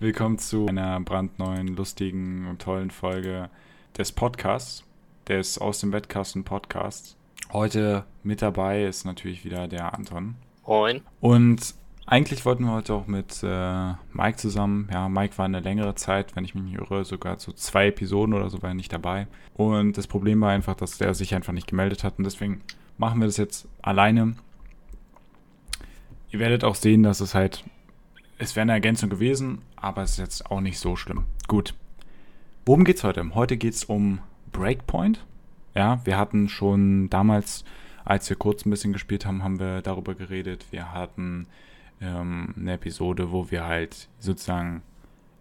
Willkommen zu einer brandneuen, lustigen und tollen Folge des Podcasts, des Aus dem Wettkasten Podcasts. Heute mit dabei ist natürlich wieder der Anton. Moin. Und eigentlich wollten wir heute auch mit äh, Mike zusammen. Ja, Mike war eine längere Zeit, wenn ich mich nicht irre, sogar zu zwei Episoden oder so war er nicht dabei. Und das Problem war einfach, dass der sich einfach nicht gemeldet hat und deswegen machen wir das jetzt alleine. Ihr werdet auch sehen, dass es halt es wäre eine Ergänzung gewesen, aber es ist jetzt auch nicht so schlimm. Gut. Worum geht's heute? Heute geht's um Breakpoint. Ja, wir hatten schon damals, als wir kurz ein bisschen gespielt haben, haben wir darüber geredet. Wir hatten ähm, eine Episode, wo wir halt sozusagen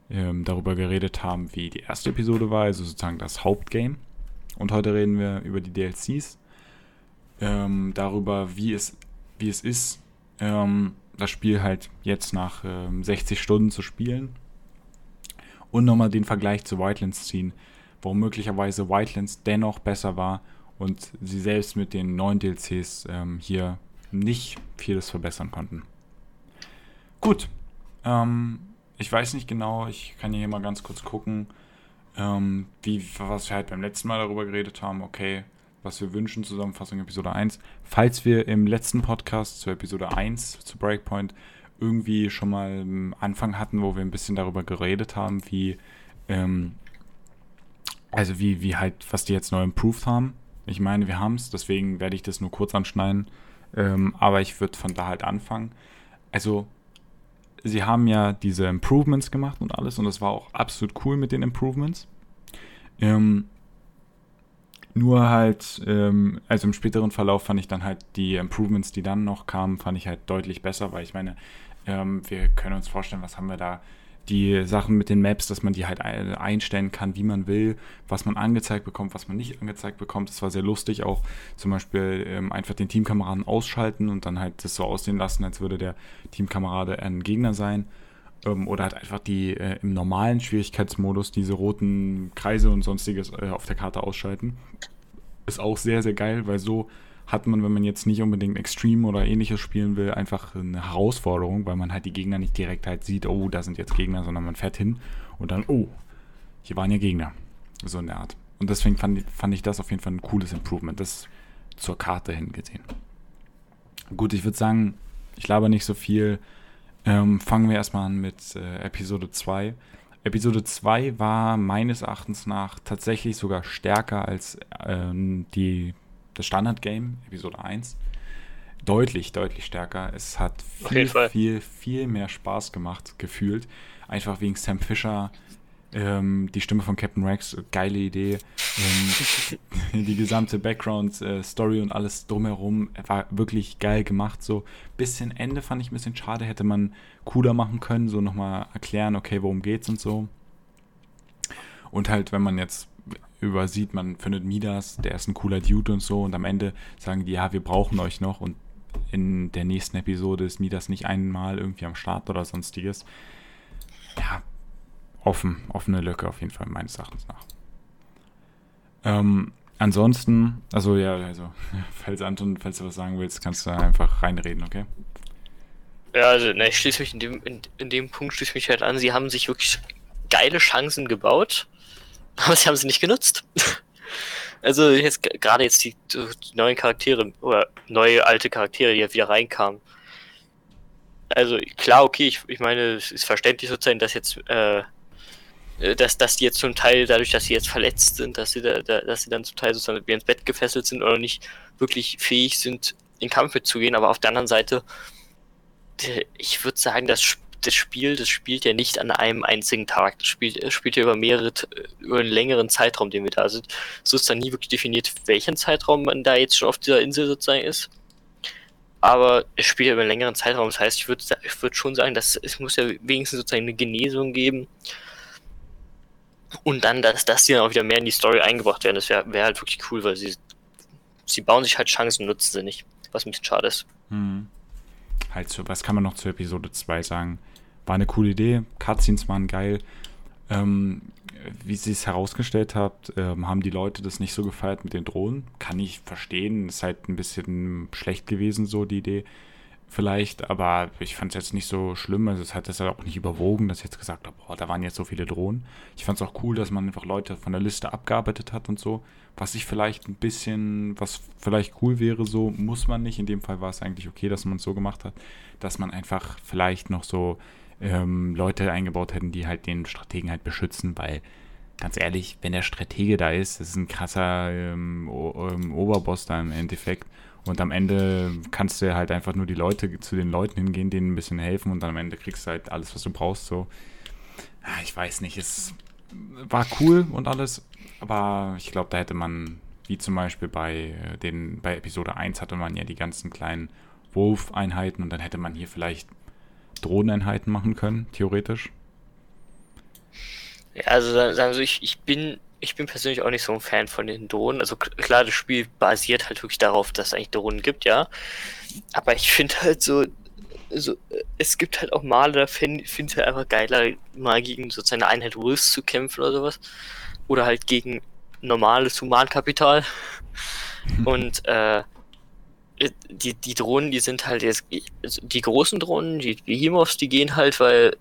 ähm, darüber geredet haben, wie die erste Episode war, also sozusagen das Hauptgame. Und heute reden wir über die DLCs, ähm, darüber, wie es, wie es ist, ähm, das Spiel halt jetzt nach ähm, 60 Stunden zu spielen und nochmal den Vergleich zu Wildlands ziehen, warum möglicherweise Wildlands dennoch besser war und sie selbst mit den neuen DLCs ähm, hier nicht vieles verbessern konnten. Gut, ähm, ich weiß nicht genau, ich kann hier mal ganz kurz gucken, ähm, wie, was wir halt beim letzten Mal darüber geredet haben. Okay, was wir wünschen, Zusammenfassung Episode 1. Falls wir im letzten Podcast zur Episode 1 zu Breakpoint irgendwie schon mal einen Anfang hatten, wo wir ein bisschen darüber geredet haben, wie, ähm, also wie, wie halt, was die jetzt neu improved haben. Ich meine, wir haben es, deswegen werde ich das nur kurz anschneiden. Ähm, aber ich würde von da halt anfangen. Also, sie haben ja diese Improvements gemacht und alles und das war auch absolut cool mit den Improvements. Ähm, nur halt, ähm, also im späteren Verlauf fand ich dann halt die Improvements, die dann noch kamen, fand ich halt deutlich besser, weil ich meine, ähm, wir können uns vorstellen, was haben wir da die Sachen mit den Maps, dass man die halt einstellen kann, wie man will, was man angezeigt bekommt, was man nicht angezeigt bekommt. Das war sehr lustig, auch zum Beispiel ähm, einfach den Teamkameraden ausschalten und dann halt das so aussehen lassen, als würde der Teamkamerade ein Gegner sein. Ähm, oder halt einfach die äh, im normalen Schwierigkeitsmodus diese roten Kreise und sonstiges äh, auf der Karte ausschalten. Ist auch sehr, sehr geil, weil so hat man, wenn man jetzt nicht unbedingt Extreme oder ähnliches spielen will, einfach eine Herausforderung, weil man halt die Gegner nicht direkt halt sieht, oh, da sind jetzt Gegner, sondern man fährt hin und dann, oh, hier waren ja Gegner. So in der Art. Und deswegen fand, fand ich das auf jeden Fall ein cooles Improvement, das zur Karte hingesehen. Gut, ich würde sagen, ich laber nicht so viel. Ähm, fangen wir erstmal an mit äh, Episode 2. Episode 2 war meines Erachtens nach tatsächlich sogar stärker als ähm, die, das Standard-Game, Episode 1. Deutlich, deutlich stärker. Es hat viel, viel, viel mehr Spaß gemacht, gefühlt. Einfach wegen Sam Fisher, ähm, die Stimme von Captain Rex, geile Idee. Ähm, die gesamte Background-Story äh, und alles drumherum war wirklich geil gemacht. So bisschen Ende fand ich ein bisschen schade, hätte man cooler machen können, so nochmal erklären, okay, worum geht's und so. Und halt, wenn man jetzt übersieht, man findet Midas, der ist ein cooler Dude und so, und am Ende sagen die, ja, wir brauchen euch noch und in der nächsten Episode ist Midas nicht einmal irgendwie am Start oder sonstiges. Ja, offen, offene Lücke auf jeden Fall, meines Erachtens nach. Ähm, ansonsten, also ja, also, falls Anton, falls du was sagen willst, kannst du einfach reinreden, okay? Ja, also, ne, ich schließe mich in dem, in, in dem Punkt schließe mich halt an, sie haben sich wirklich geile Chancen gebaut, aber sie haben sie nicht genutzt. also jetzt gerade jetzt die, die, neuen Charaktere oder neue alte Charaktere, die jetzt wieder reinkamen. Also klar, okay, ich, ich meine, es ist verständlich sozusagen, dass jetzt äh, dass, dass die jetzt zum Teil, dadurch, dass sie jetzt verletzt sind, dass sie, da, da, dass sie dann zum Teil sozusagen ins Bett gefesselt sind oder nicht wirklich fähig sind, in Kampf mitzugehen. Aber auf der anderen Seite, ich würde sagen, das, das Spiel, das spielt ja nicht an einem einzigen Tag. Das spielt, spielt ja über mehrere, über einen längeren Zeitraum, den wir da sind. So ist dann nie wirklich definiert, welchen Zeitraum man da jetzt schon auf dieser Insel sozusagen ist. Aber es spielt ja über einen längeren Zeitraum. Das heißt, ich würde ich würd schon sagen, dass es muss ja wenigstens sozusagen eine Genesung geben und dann, dass, dass die dann auch wieder mehr in die Story eingebracht werden, das wäre wär halt wirklich cool, weil sie, sie bauen sich halt Chancen und nutzen sie nicht. Was ein bisschen schade ist. Hm. Halt so, was kann man noch zur Episode 2 sagen? War eine coole Idee, Cutscenes waren geil. Ähm, wie sie es herausgestellt habt, ähm, haben die Leute das nicht so gefeiert mit den Drohnen. Kann ich verstehen, ist halt ein bisschen schlecht gewesen, so die Idee. Vielleicht, aber ich fand es jetzt nicht so schlimm. Also es hat das halt auch nicht überwogen, dass ich jetzt gesagt habe, boah, da waren jetzt so viele Drohnen. Ich fand es auch cool, dass man einfach Leute von der Liste abgearbeitet hat und so. Was ich vielleicht ein bisschen, was vielleicht cool wäre, so muss man nicht. In dem Fall war es eigentlich okay, dass man es so gemacht hat, dass man einfach vielleicht noch so ähm, Leute eingebaut hätten, die halt den Strategen halt beschützen, weil ganz ehrlich, wenn der Stratege da ist, das ist ein krasser ähm, ähm, Oberboss da im Endeffekt. Und am Ende kannst du halt einfach nur die Leute zu den Leuten hingehen, denen ein bisschen helfen und dann am Ende kriegst du halt alles, was du brauchst. So, ah, ich weiß nicht, es war cool und alles, aber ich glaube, da hätte man, wie zum Beispiel bei äh, den, bei Episode 1 hatte man ja die ganzen kleinen Wolf-Einheiten und dann hätte man hier vielleicht Drohneneinheiten machen können, theoretisch. Ja, also sagen wir ich, ich bin ich bin persönlich auch nicht so ein Fan von den Drohnen. Also klar, das Spiel basiert halt wirklich darauf, dass es eigentlich Drohnen gibt, ja. Aber ich finde halt so, so, es gibt halt auch Male, da finde find ich halt einfach geiler, mal gegen sozusagen eine Einheit Wolves zu kämpfen oder sowas. Oder halt gegen normales Humankapital. Und äh, die, die Drohnen, die sind halt jetzt, also die großen Drohnen, die Behemoths, die gehen halt, weil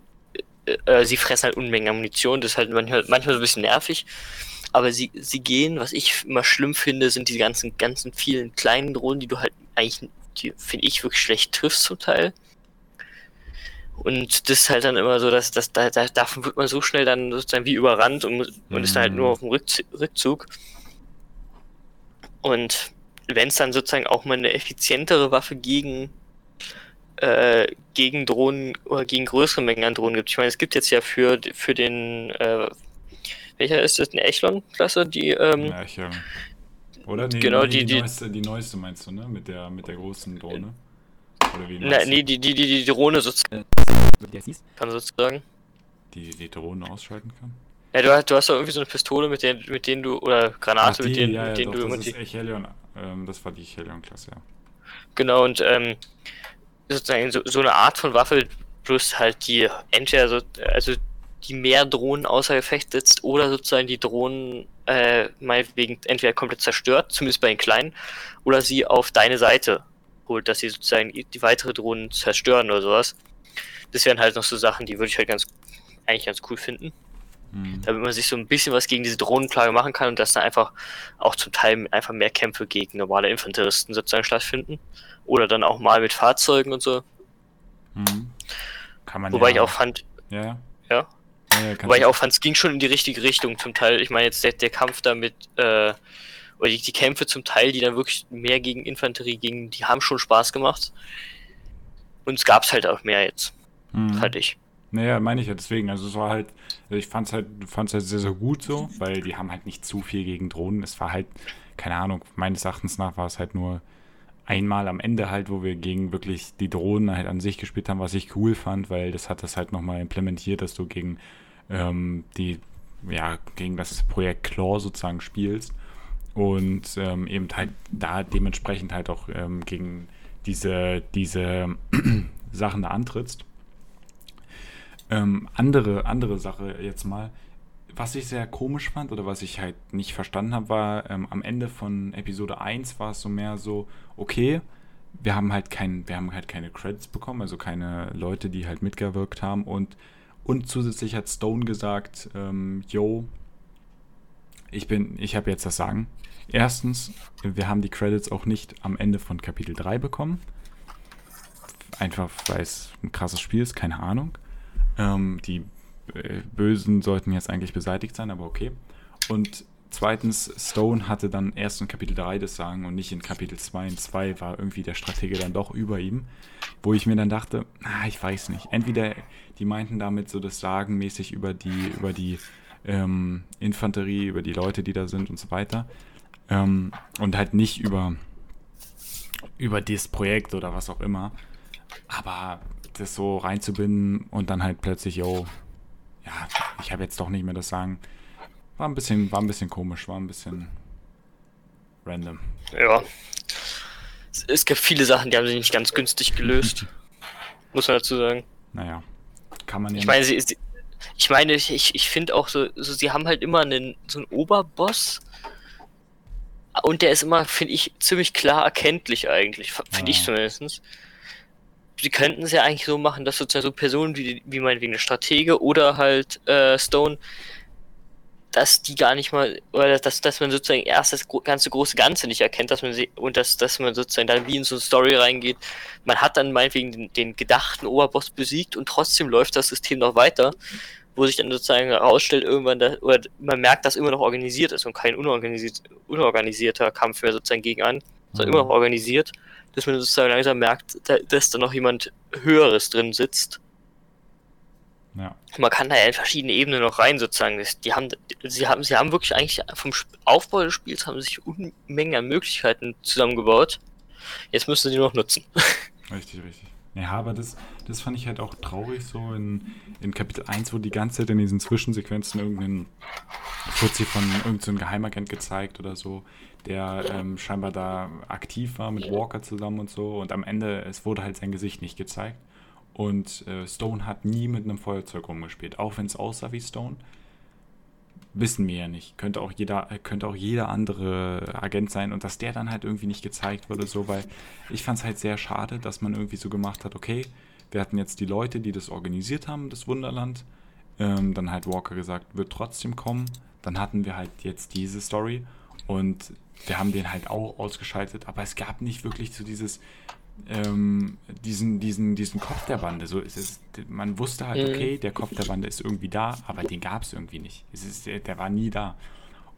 äh, sie fressen halt Unmengen an Munition, das ist halt manchmal, manchmal so ein bisschen nervig. Aber sie, sie gehen, was ich immer schlimm finde, sind die ganzen, ganzen vielen kleinen Drohnen, die du halt eigentlich, die finde ich wirklich schlecht triffst zum Teil. Und das ist halt dann immer so, dass, dass da, da, davon wird man so schnell dann sozusagen wie überrannt und, und mhm. ist dann halt nur auf dem Rückzug. Und wenn es dann sozusagen auch mal eine effizientere Waffe gegen äh, gegen Drohnen oder gegen größere Mengen an Drohnen gibt. Ich meine, es gibt jetzt ja für, für den, äh, welcher ist das, eine Echelon-Klasse, die, ähm, ja, Echelon. Oder? Nee, genau, nee, die, die, neueste, die neueste meinst du, ne? Mit der, mit der großen Drohne. Oder wie Na, nee, die, die, die, die Drohne sozusagen. Kann sozusagen. Die die Drohne ausschalten kann? Ja, du, hast, du hast doch irgendwie so eine Pistole, mit der, mit denen du, oder Granate, Ach, die, mit denen, ja, mit denen doch, du immer die. Echelion, ähm, das war die Echelion-Klasse, ja. Genau, und ähm, sozusagen so, so eine Art von Waffe, plus halt die entweder so, also die mehr Drohnen außer Gefecht setzt oder sozusagen die Drohnen äh, meinetwegen entweder komplett zerstört, zumindest bei den kleinen, oder sie auf deine Seite holt, dass sie sozusagen die weitere Drohnen zerstören oder sowas. Das wären halt noch so Sachen, die würde ich halt ganz eigentlich ganz cool finden. Mhm. Damit man sich so ein bisschen was gegen diese Drohnenplage machen kann und dass da einfach auch zum Teil einfach mehr Kämpfe gegen normale Infanteristen sozusagen stattfinden. Oder dann auch mal mit Fahrzeugen und so. Mhm. Kann man Wobei ja ich auch fand. Ja. Ja. Ja, Wobei ich auch fand, es ging schon in die richtige Richtung zum Teil. Ich meine, jetzt der, der Kampf damit, äh, oder die, die, Kämpfe zum Teil, die dann wirklich mehr gegen Infanterie gingen, die haben schon Spaß gemacht. Und es gab es halt auch mehr jetzt. Mhm. Fand ich. Naja, meine ich ja deswegen. Also es war halt, ich fand es halt, fand's halt sehr, sehr gut so, weil die haben halt nicht zu viel gegen Drohnen. Es war halt, keine Ahnung, meines Erachtens nach war es halt nur einmal am Ende halt, wo wir gegen wirklich die Drohnen halt an sich gespielt haben, was ich cool fand, weil das hat das halt nochmal implementiert, dass du gegen ähm, die, ja, gegen das Projekt Claw sozusagen spielst und ähm, eben halt da dementsprechend halt auch ähm, gegen diese, diese Sachen da antrittst. Ähm, andere, andere Sache jetzt mal, was ich sehr komisch fand oder was ich halt nicht verstanden habe, war ähm, am Ende von Episode 1 war es so mehr so, okay, wir haben halt kein, wir haben halt keine Credits bekommen, also keine Leute, die halt mitgewirkt haben und, und zusätzlich hat Stone gesagt, ähm, yo, ich bin, ich habe jetzt das Sagen. Erstens, wir haben die Credits auch nicht am Ende von Kapitel 3 bekommen. Einfach weil es ein krasses Spiel ist, keine Ahnung. Ähm, die äh, Bösen sollten jetzt eigentlich beseitigt sein, aber okay. Und zweitens, Stone hatte dann erst in Kapitel 3 das Sagen und nicht in Kapitel 2. In 2 war irgendwie der Stratege dann doch über ihm, wo ich mir dann dachte, ah, ich weiß nicht. Entweder die meinten damit so das Sagen mäßig über die, über die ähm, Infanterie, über die Leute, die da sind und so weiter. Ähm, und halt nicht über, über das Projekt oder was auch immer. Aber das so reinzubinden und dann halt plötzlich, yo, ja, ich habe jetzt doch nicht mehr das Sagen. War ein bisschen, war ein bisschen komisch, war ein bisschen random. Ja. Es, gibt viele Sachen, die haben sich nicht ganz günstig gelöst. muss man dazu sagen. Naja, kann man ja. Ich meine, sie, sie, ich meine, ich, ich finde auch so, so, sie haben halt immer einen, so einen Oberboss. Und der ist immer, finde ich, ziemlich klar erkenntlich eigentlich. Finde ja. ich zumindest. sie könnten es ja eigentlich so machen, dass sozusagen so Personen wie, wie meinetwegen eine Stratege oder halt äh, Stone, dass die gar nicht mal, oder dass, dass man sozusagen erst das ganze große Ganze nicht erkennt, dass man sie, und dass, dass man sozusagen dann wie in so eine Story reingeht. Man hat dann meinetwegen den, den gedachten Oberboss besiegt und trotzdem läuft das System noch weiter, wo sich dann sozusagen herausstellt, irgendwann, da, oder man merkt, dass immer noch organisiert ist und kein unorganisiert, unorganisierter Kampf mehr sozusagen gegen an, sondern mhm. immer noch organisiert dass man sozusagen langsam merkt, dass da noch jemand Höheres drin sitzt. Ja. Man kann da ja in verschiedene Ebenen noch rein, sozusagen. Die haben, sie haben, sie haben wirklich eigentlich vom Aufbau des Spiels haben sich Unmengen an Möglichkeiten zusammengebaut. Jetzt müssen sie die noch nutzen. Richtig, richtig. Ja, aber das, das fand ich halt auch traurig, so in, in Kapitel 1 wurde die ganze Zeit in diesen Zwischensequenzen irgendein Fuzzi von irgendeinem so Geheimagent gezeigt oder so, der ähm, scheinbar da aktiv war mit Walker zusammen und so. Und am Ende, es wurde halt sein Gesicht nicht gezeigt. Und äh, Stone hat nie mit einem Feuerzeug rumgespielt, auch wenn es aussah wie Stone. Wissen wir ja nicht. Könnte auch jeder, äh, könnte auch jeder andere Agent sein und dass der dann halt irgendwie nicht gezeigt wurde, so, weil ich fand es halt sehr schade, dass man irgendwie so gemacht hat, okay, wir hatten jetzt die Leute, die das organisiert haben, das Wunderland. Ähm, dann halt Walker gesagt, wird trotzdem kommen. Dann hatten wir halt jetzt diese Story und wir haben den halt auch ausgeschaltet, aber es gab nicht wirklich so dieses, ähm, diesen, diesen, diesen Kopf der Bande. So, es ist, man wusste halt, mhm. okay, der Kopf der Bande ist irgendwie da, aber den gab es irgendwie nicht. Es ist, der, der war nie da.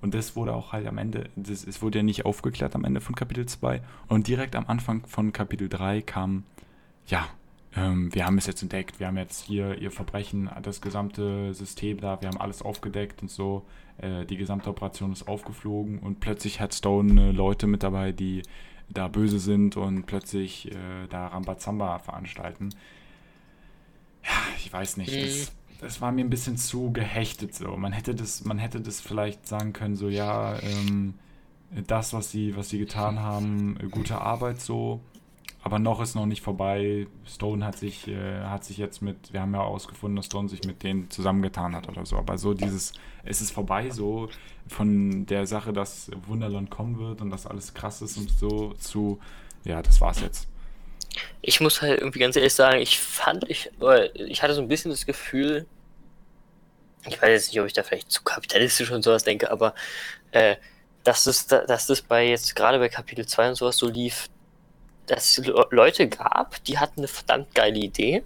Und das wurde auch halt am Ende, das, es wurde ja nicht aufgeklärt am Ende von Kapitel 2. Und direkt am Anfang von Kapitel 3 kam, ja, ähm, wir haben es jetzt entdeckt, wir haben jetzt hier ihr Verbrechen, das gesamte System da, wir haben alles aufgedeckt und so. Äh, die gesamte Operation ist aufgeflogen und plötzlich hat Stone äh, Leute mit dabei, die da böse sind und plötzlich äh, da Rambazamba veranstalten. Ja, ich weiß nicht. Mhm. Das, das, war mir ein bisschen zu gehechtet so. Man hätte das, man hätte das vielleicht sagen können, so ja, ähm, das, was sie, was sie getan haben, gute Arbeit so. Aber noch ist noch nicht vorbei. Stone hat sich, äh, hat sich jetzt mit, wir haben ja ausgefunden, dass Stone sich mit denen zusammengetan hat oder so. Aber so dieses, es ist vorbei, so von der Sache, dass Wunderland kommen wird und dass alles krass ist und so zu, ja, das war's jetzt. Ich muss halt irgendwie ganz ehrlich sagen, ich fand, ich, ich hatte so ein bisschen das Gefühl, ich weiß jetzt nicht, ob ich da vielleicht zu kapitalistisch und sowas denke, aber äh, dass, das, dass das bei jetzt gerade bei Kapitel 2 und sowas so lief, dass es Leute gab, die hatten eine verdammt geile Idee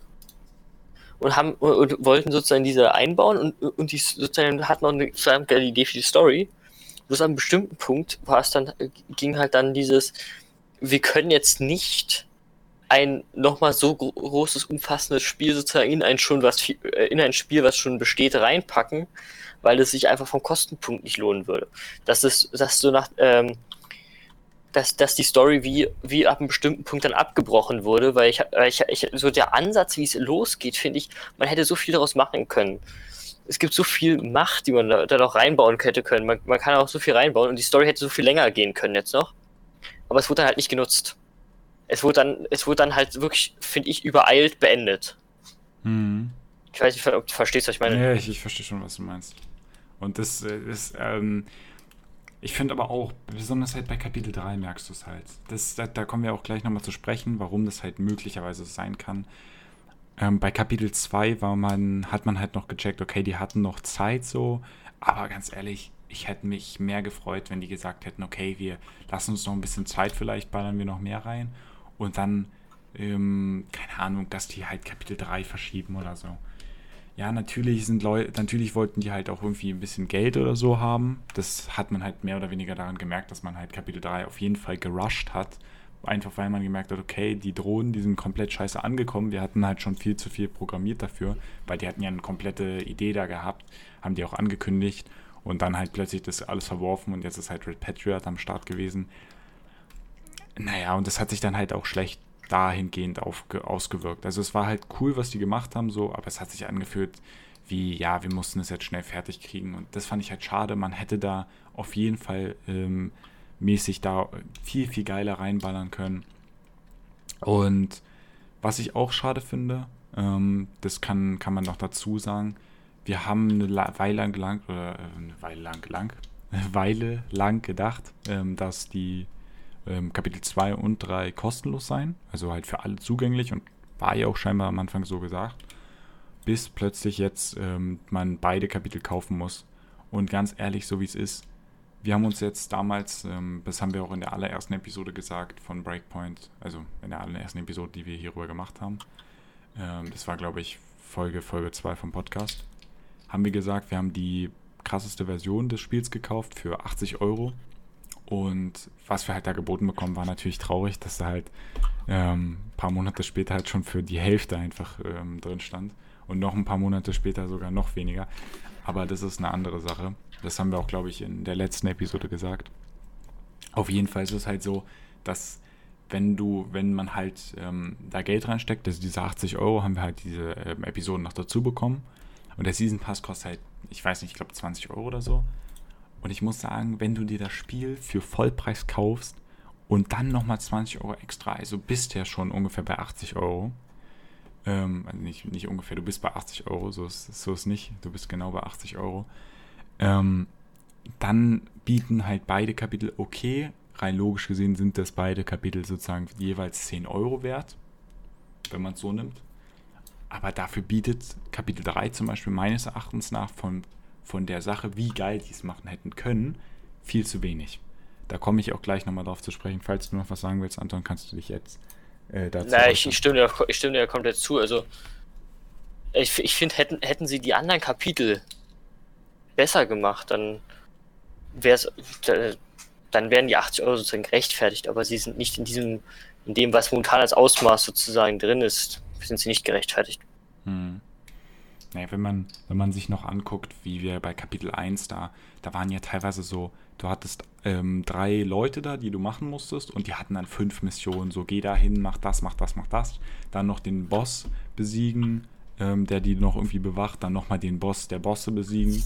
und haben und wollten sozusagen diese einbauen und, und die sozusagen hatten auch eine verdammt geile Idee für die Story. Bloß an einem bestimmten Punkt war es dann, ging halt dann dieses, wir können jetzt nicht ein nochmal so großes, umfassendes Spiel sozusagen in ein schon was äh, in ein Spiel, was schon besteht, reinpacken, weil es sich einfach vom Kostenpunkt nicht lohnen würde. Das ist, dass so nach ähm, dass, dass die Story wie, wie ab einem bestimmten Punkt dann abgebrochen wurde, weil ich, ich, ich so der Ansatz, wie es losgeht, finde ich, man hätte so viel daraus machen können. Es gibt so viel Macht, die man da, da noch reinbauen hätte können. Man, man kann auch so viel reinbauen und die Story hätte so viel länger gehen können jetzt noch. Aber es wurde dann halt nicht genutzt. Es wurde dann, es wurde dann halt wirklich, finde ich, übereilt beendet. Hm. Ich weiß nicht, ob du verstehst, was ich meine. Ja, ich, ich verstehe schon, was du meinst. Und das ist, ähm, ich finde aber auch, besonders halt bei Kapitel 3 merkst du es halt. Das, da, da, kommen wir auch gleich nochmal zu sprechen, warum das halt möglicherweise sein kann. Ähm, bei Kapitel 2 war man, hat man halt noch gecheckt, okay, die hatten noch Zeit so, aber ganz ehrlich, ich hätte mich mehr gefreut, wenn die gesagt hätten, okay, wir lassen uns noch ein bisschen Zeit, vielleicht ballern wir noch mehr rein und dann, ähm, keine Ahnung, dass die halt Kapitel 3 verschieben oder so ja, natürlich sind Leute, natürlich wollten die halt auch irgendwie ein bisschen Geld oder so haben. Das hat man halt mehr oder weniger daran gemerkt, dass man halt Kapitel 3 auf jeden Fall gerusht hat. Einfach weil man gemerkt hat, okay, die Drohnen, die sind komplett scheiße angekommen. Wir hatten halt schon viel zu viel programmiert dafür, weil die hatten ja eine komplette Idee da gehabt, haben die auch angekündigt und dann halt plötzlich das alles verworfen und jetzt ist halt Red Patriot am Start gewesen. Naja, und das hat sich dann halt auch schlecht dahingehend auf, ausgewirkt. Also es war halt cool, was die gemacht haben, so, aber es hat sich angefühlt wie, ja, wir mussten es jetzt schnell fertig kriegen. Und das fand ich halt schade. Man hätte da auf jeden Fall ähm, mäßig da viel, viel geiler reinballern können. Und was ich auch schade finde, ähm, das kann, kann man noch dazu sagen, wir haben eine Weile lang, oder äh, eine Weile lang, lang, eine Weile lang gedacht, ähm, dass die ähm, Kapitel 2 und 3 kostenlos sein, also halt für alle zugänglich und war ja auch scheinbar am Anfang so gesagt. Bis plötzlich jetzt ähm, man beide Kapitel kaufen muss. Und ganz ehrlich, so wie es ist, wir haben uns jetzt damals, ähm, das haben wir auch in der allerersten Episode gesagt von Breakpoint, also in der allerersten Episode, die wir hierüber gemacht haben. Ähm, das war, glaube ich, Folge, Folge 2 vom Podcast. Haben wir gesagt, wir haben die krasseste Version des Spiels gekauft für 80 Euro. Und was wir halt da geboten bekommen, war natürlich traurig, dass da halt ähm, ein paar Monate später halt schon für die Hälfte einfach ähm, drin stand. Und noch ein paar Monate später sogar noch weniger. Aber das ist eine andere Sache. Das haben wir auch, glaube ich, in der letzten Episode gesagt. Auf jeden Fall ist es halt so, dass wenn du, wenn man halt ähm, da Geld reinsteckt, also diese 80 Euro, haben wir halt diese ähm, Episoden noch dazu bekommen. Und der Season Pass kostet halt, ich weiß nicht, ich glaube 20 Euro oder so. Und ich muss sagen, wenn du dir das Spiel für Vollpreis kaufst und dann nochmal 20 Euro extra, also bist du ja schon ungefähr bei 80 Euro. Ähm, also nicht, nicht ungefähr, du bist bei 80 Euro, so ist, so ist nicht. Du bist genau bei 80 Euro. Ähm, dann bieten halt beide Kapitel, okay, rein logisch gesehen sind das beide Kapitel sozusagen jeweils 10 Euro wert, wenn man es so nimmt. Aber dafür bietet Kapitel 3 zum Beispiel meines Erachtens nach von, von der Sache, wie geil die es machen hätten können, viel zu wenig. Da komme ich auch gleich nochmal drauf zu sprechen. Falls du noch was sagen willst, Anton, kannst du dich jetzt äh, dazu. Nein, ich, ich, stimme dir, ich stimme dir komplett zu. Also, ich, ich finde, hätten, hätten sie die anderen Kapitel besser gemacht, dann wäre es, dann wären die 80 Euro sozusagen gerechtfertigt, aber sie sind nicht in diesem, in dem, was momentan als Ausmaß sozusagen drin ist, sind sie nicht gerechtfertigt. Hm. Naja, wenn man, wenn man sich noch anguckt, wie wir bei Kapitel 1 da, da waren ja teilweise so, du hattest ähm, drei Leute da, die du machen musstest und die hatten dann fünf Missionen, so geh da hin, mach das, mach das, mach das, dann noch den Boss besiegen, ähm, der die noch irgendwie bewacht, dann nochmal den Boss der Bosse besiegen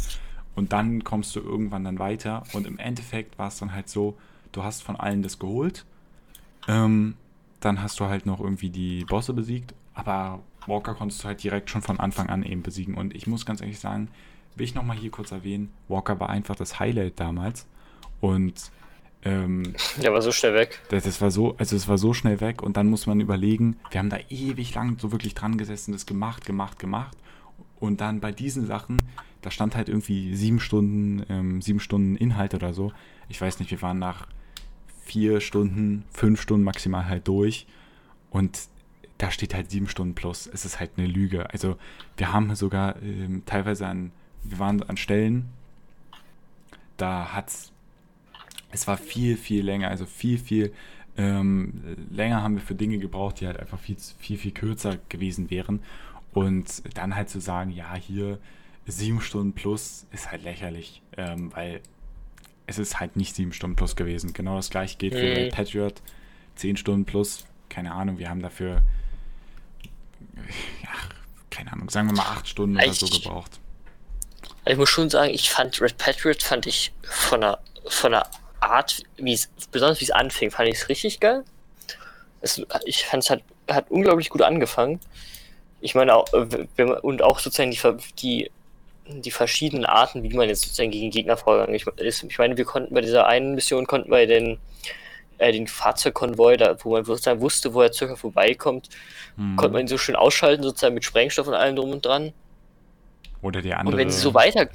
und dann kommst du irgendwann dann weiter. Und im Endeffekt war es dann halt so, du hast von allen das geholt. Ähm, dann hast du halt noch irgendwie die Bosse besiegt. Aber Walker konntest du halt direkt schon von Anfang an eben besiegen. Und ich muss ganz ehrlich sagen, will ich nochmal hier kurz erwähnen, Walker war einfach das Highlight damals. Und ähm, der war so schnell weg. Das, das, war so, also es war so schnell weg und dann muss man überlegen, wir haben da ewig lang so wirklich dran gesessen, das gemacht, gemacht, gemacht. Und dann bei diesen Sachen, da stand halt irgendwie sieben Stunden, ähm, sieben Stunden Inhalt oder so. Ich weiß nicht, wir waren nach vier Stunden, fünf Stunden maximal halt durch. Und da steht halt sieben Stunden plus. Es ist halt eine Lüge. Also wir haben sogar ähm, teilweise an, wir waren an Stellen, da hat's, es war viel, viel länger, also viel, viel ähm, länger haben wir für Dinge gebraucht, die halt einfach viel, viel, viel kürzer gewesen wären. Und dann halt zu sagen, ja, hier sieben Stunden plus ist halt lächerlich, ähm, weil es ist halt nicht sieben Stunden plus gewesen. Genau das gleiche geht für mhm. Patriot. Zehn Stunden plus, keine Ahnung, wir haben dafür, ja, keine Ahnung, sagen wir mal acht Stunden oder so gebraucht. Ich muss schon sagen, ich fand Red Patriot fand ich von der, von der Art, wie es, besonders wie es anfing, fand ich es richtig geil. Es, ich fand es hat, hat unglaublich gut angefangen. Ich meine, auch, und auch sozusagen die, die die verschiedenen Arten, wie man jetzt sozusagen gegen Gegner vorgegangen ist. Ich meine, wir konnten bei dieser einen Mission konnten wir den, äh, den Fahrzeugkonvoi, da, wo man sozusagen wusste, wo er circa vorbeikommt, hm. konnte man ihn so schön ausschalten, sozusagen mit Sprengstoff und allem drum und dran. Oder die andere. Und wenn sie so weiter,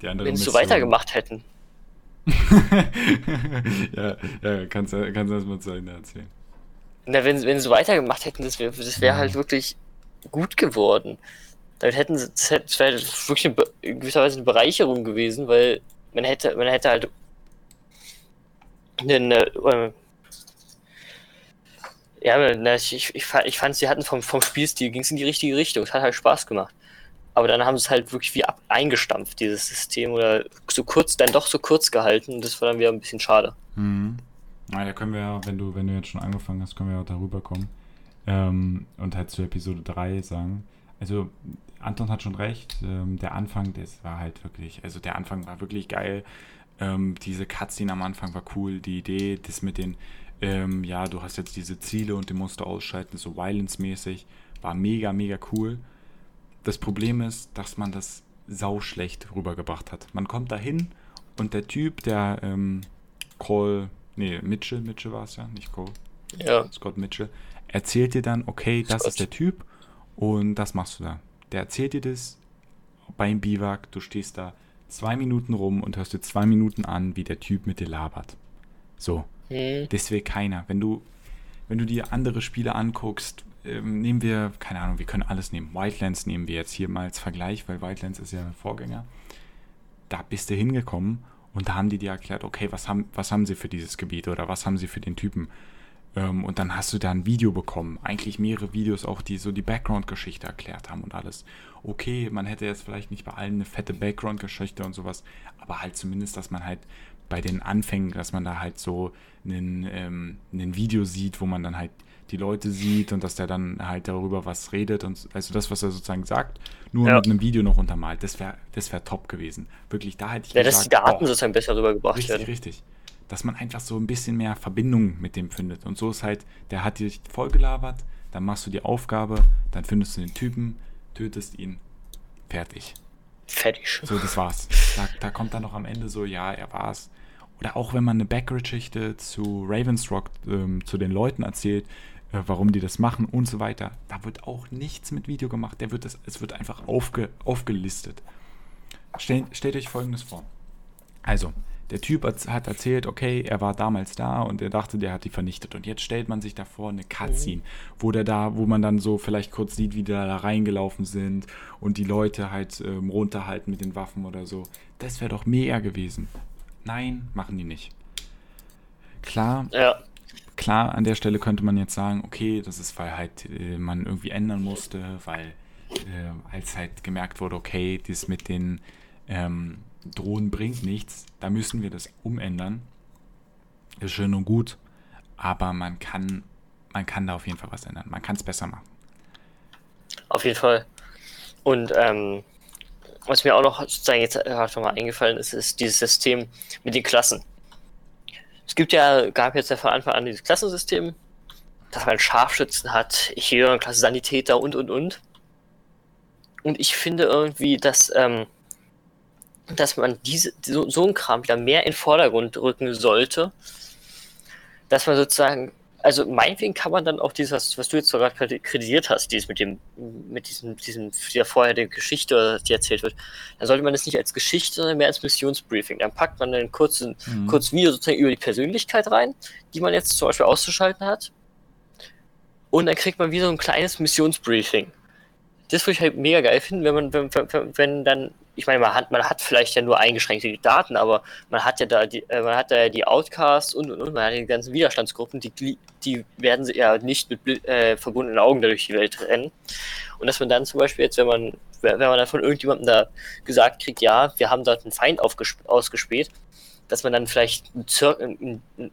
wenn sie so weitergemacht hätten. ja, ja, kannst, du erst mal zu Ende erzählen. Na, wenn, wenn sie so weitergemacht hätten, das wäre das wär halt wirklich gut geworden damit hätten sie, das wäre wirklich eine, in gewisser Weise eine Bereicherung gewesen, weil man hätte, man hätte halt eine, äh, ja, ich, ich, ich fand, sie hatten vom, vom Spielstil ging es in die richtige Richtung. Es hat halt Spaß gemacht. Aber dann haben sie es halt wirklich wie ab, eingestampft, dieses System, oder so kurz, dann doch so kurz gehalten. Und das war dann wieder ein bisschen schade. Mhm. Na, da können wir ja, wenn du, wenn du jetzt schon angefangen hast, können wir ja darüber kommen. Ähm, und halt zu Episode 3 sagen. Also Anton hat schon recht. Ähm, der Anfang, das war halt wirklich, also der Anfang war wirklich geil. Ähm, diese Cutscene am Anfang war cool. Die Idee, das mit den, ähm, ja, du hast jetzt diese Ziele und die musst du ausschalten, so Violence-mäßig, war mega, mega cool. Das Problem ist, dass man das sau schlecht rübergebracht hat. Man kommt dahin und der Typ, der ähm, Cole, nee, Mitchell, Mitchell war es ja, nicht Cole. Ja. Scott Mitchell. erzählt dir dann, okay, das ist der Typ und das machst du da. Der erzählt dir das beim Biwak, du stehst da zwei Minuten rum und hörst dir zwei Minuten an, wie der Typ mit dir labert. So. Hm. Das will keiner. Wenn du, wenn du dir andere Spiele anguckst, ähm, nehmen wir, keine Ahnung, wir können alles nehmen. Wildlands nehmen wir jetzt hier mal als Vergleich, weil Wildlands ist ja ein Vorgänger. Da bist du hingekommen und da haben die dir erklärt, okay, was haben, was haben sie für dieses Gebiet oder was haben sie für den Typen? Ähm, und dann hast du da ein Video bekommen. Eigentlich mehrere Videos auch, die so die Background-Geschichte erklärt haben und alles. Okay, man hätte jetzt vielleicht nicht bei allen eine fette Background-Geschichte und sowas, aber halt zumindest, dass man halt bei den Anfängen, dass man da halt so einen, ähm, ein Video sieht, wo man dann halt die Leute sieht und dass der dann halt darüber was redet und also das, was er sozusagen sagt, nur ja. mit einem Video noch untermalt. Das wäre das wär top gewesen. Wirklich, da hätte ich Ja, gesagt, dass die Daten oh, sozusagen besser rübergebracht richtig, werden. Richtig, richtig dass man einfach so ein bisschen mehr Verbindung mit dem findet. Und so ist halt, der hat dich vollgelabert, dann machst du die Aufgabe, dann findest du den Typen, tötest ihn, fertig. Fertig. So, das war's. Da, da kommt dann noch am Ende so, ja, er war's. Oder auch wenn man eine Backgeschichte zu Ravensrock, ähm, zu den Leuten erzählt, äh, warum die das machen und so weiter, da wird auch nichts mit Video gemacht. Der wird das, es wird einfach aufge, aufgelistet. Stell, stellt euch folgendes vor. Also, der Typ hat erzählt, okay, er war damals da und er dachte, der hat die vernichtet. Und jetzt stellt man sich davor eine Cutscene, mhm. wo der da, wo man dann so vielleicht kurz sieht, wie die da reingelaufen sind und die Leute halt ähm, runterhalten mit den Waffen oder so. Das wäre doch mega gewesen. Nein, machen die nicht. Klar, ja. klar, an der Stelle könnte man jetzt sagen, okay, das ist, weil halt äh, man irgendwie ändern musste, weil äh, als halt gemerkt wurde, okay, das mit den ähm, Drohen bringt nichts, da müssen wir das umändern. Ist schön und gut, aber man kann, man kann da auf jeden Fall was ändern. Man kann es besser machen. Auf jeden Fall. Und ähm, was mir auch noch sozusagen jetzt gerade schon mal eingefallen ist, ist dieses System mit den Klassen. Es gibt ja, gab jetzt ja von Anfang an dieses Klassensystem, dass man Scharfschützen hat, Klasse Sanitäter und und und. Und ich finde irgendwie, dass ähm, dass man diese, so, so ein Kram wieder mehr in den Vordergrund rücken sollte, dass man sozusagen, also meinetwegen kann man dann auch dieses, was du jetzt sogar kritisiert hast, dieses mit dem, mit diesem, diesem, ja vorher der Geschichte, die erzählt wird, dann sollte man das nicht als Geschichte, sondern mehr als Missionsbriefing. Dann packt man ein kurzes, mhm. kurzes Video sozusagen über die Persönlichkeit rein, die man jetzt zum Beispiel auszuschalten hat. Und dann kriegt man wieder so ein kleines Missionsbriefing. Das würde ich halt mega geil finden, wenn man, wenn, wenn, wenn dann ich meine, man hat, man hat vielleicht ja nur eingeschränkte Daten, aber man hat ja da die, äh, man hat da die Outcasts und, und, und man hat die ganzen Widerstandsgruppen, die, die werden ja nicht mit äh, verbundenen Augen durch die Welt rennen. Und dass man dann zum Beispiel jetzt, wenn man, wenn man dann von irgendjemandem da gesagt kriegt, ja, wir haben dort einen Feind ausgespäht, dass man dann vielleicht ein, ein, ein,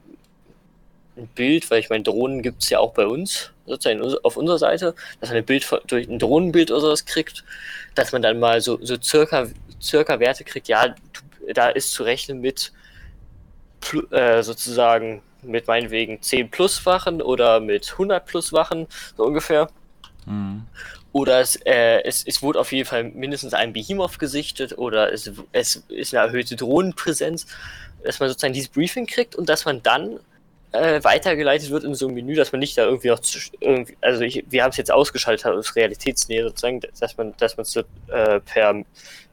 ein Bild, weil ich meine, Drohnen gibt es ja auch bei uns, sozusagen auf unserer Seite, dass man ein Bild durch ein Drohnenbild oder sowas kriegt, dass man dann mal so, so circa, circa Werte kriegt, ja, da ist zu rechnen mit äh, sozusagen mit meinetwegen 10 plus Wachen oder mit 100 plus Wachen, so ungefähr. Mhm. Oder es, äh, es, es wurde auf jeden Fall mindestens ein Behemoth gesichtet oder es, es ist eine erhöhte Drohnenpräsenz, dass man sozusagen dieses Briefing kriegt und dass man dann äh, weitergeleitet wird in so einem Menü, dass man nicht da irgendwie noch zu, irgendwie, also ich, wir haben es jetzt ausgeschaltet aus Realitätsnähe sozusagen, dass man, dass man es äh, per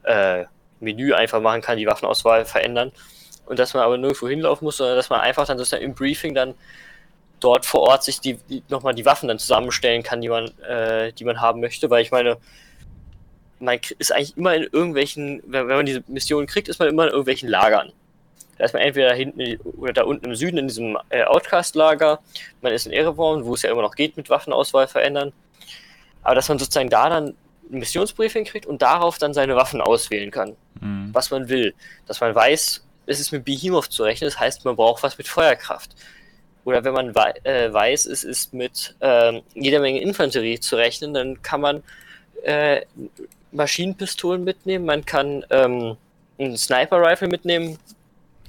äh, Menü einfach machen kann, die Waffenauswahl verändern und dass man aber nirgendwo hinlaufen muss, sondern dass man einfach dann sozusagen im Briefing dann dort vor Ort sich die, die nochmal die Waffen dann zusammenstellen kann, die man, äh, die man haben möchte, weil ich meine, man ist eigentlich immer in irgendwelchen, wenn, man diese Mission kriegt, ist man immer in irgendwelchen Lagern. Da ist man entweder hinten oder da unten im Süden in diesem äh, Outcast-Lager, man ist in Erevorn, wo es ja immer noch geht mit Waffenauswahl verändern. Aber dass man sozusagen da dann ein Missionsbriefing kriegt und darauf dann seine Waffen auswählen kann, mhm. was man will. Dass man weiß, es ist mit Behemoth zu rechnen, das heißt, man braucht was mit Feuerkraft. Oder wenn man wei äh, weiß, es ist mit äh, jeder Menge Infanterie zu rechnen, dann kann man äh, Maschinenpistolen mitnehmen, man kann ähm, einen Sniper-Rifle mitnehmen,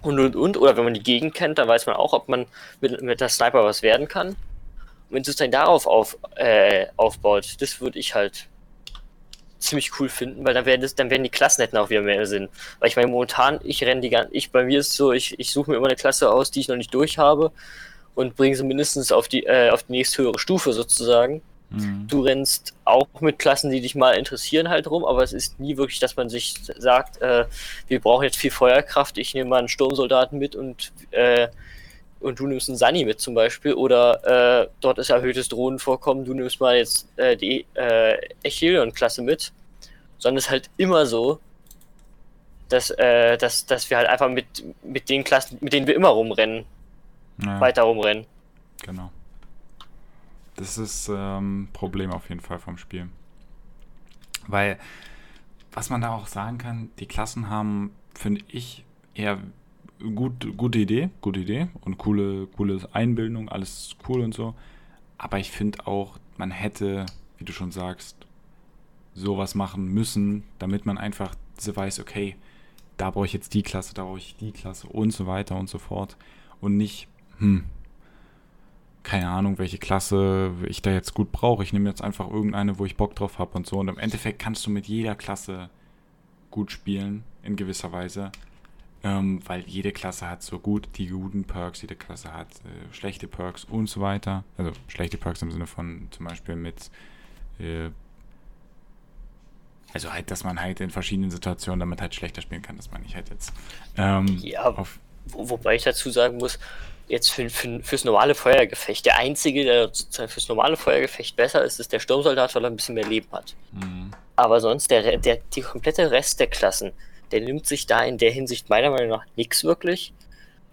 und und und. Oder wenn man die Gegend kennt, dann weiß man auch, ob man mit, mit der Sniper was werden kann. Und wenn es dann darauf auf, äh, aufbaut, das würde ich halt ziemlich cool finden, weil dann werden, das, dann werden die Klassen hätten auch wieder mehr Sinn. Weil ich meine, momentan, ich renne die ganze, ich, bei mir ist es so, ich, ich suche mir immer eine Klasse aus, die ich noch nicht durch habe. und bringen sie mindestens auf die, äh, auf die nächsthöhere Stufe sozusagen. Mhm. Du rennst auch mit Klassen, die dich mal interessieren, halt rum, aber es ist nie wirklich, dass man sich sagt, äh, wir brauchen jetzt viel Feuerkraft, ich nehme mal einen Sturmsoldaten mit und, äh, und du nimmst einen Sunny mit zum Beispiel. Oder äh, dort ist erhöhtes Drohnenvorkommen, du nimmst mal jetzt äh, die äh, Echelion-Klasse mit. Sondern es ist halt immer so, dass, äh, dass, dass wir halt einfach mit, mit den Klassen, mit denen wir immer rumrennen, ja. weiter rumrennen. Genau. Das ist ähm, Problem auf jeden Fall vom Spiel. Weil, was man da auch sagen kann, die Klassen haben, finde ich, eher gut, gute Idee, gute Idee und coole, coole Einbildung, alles cool und so. Aber ich finde auch, man hätte, wie du schon sagst, sowas machen müssen, damit man einfach weiß, okay, da brauche ich jetzt die Klasse, da brauche ich die Klasse und so weiter und so fort. Und nicht, hm, keine Ahnung, welche Klasse ich da jetzt gut brauche. Ich nehme jetzt einfach irgendeine, wo ich Bock drauf habe und so. Und im Endeffekt kannst du mit jeder Klasse gut spielen, in gewisser Weise. Ähm, weil jede Klasse hat so gut die guten Perks, jede Klasse hat äh, schlechte Perks und so weiter. Also schlechte Perks im Sinne von zum Beispiel mit äh, also halt, dass man halt in verschiedenen Situationen damit halt schlechter spielen kann, das meine ich halt jetzt. Ähm, ja, wo, wobei ich dazu sagen muss, jetzt für, für, fürs normale Feuergefecht, der einzige, der fürs normale Feuergefecht besser ist, ist der Sturmsoldat, weil er ein bisschen mehr Leben hat. Mhm. Aber sonst, der, der, die komplette Rest der Klassen, der nimmt sich da in der Hinsicht meiner Meinung nach nichts wirklich,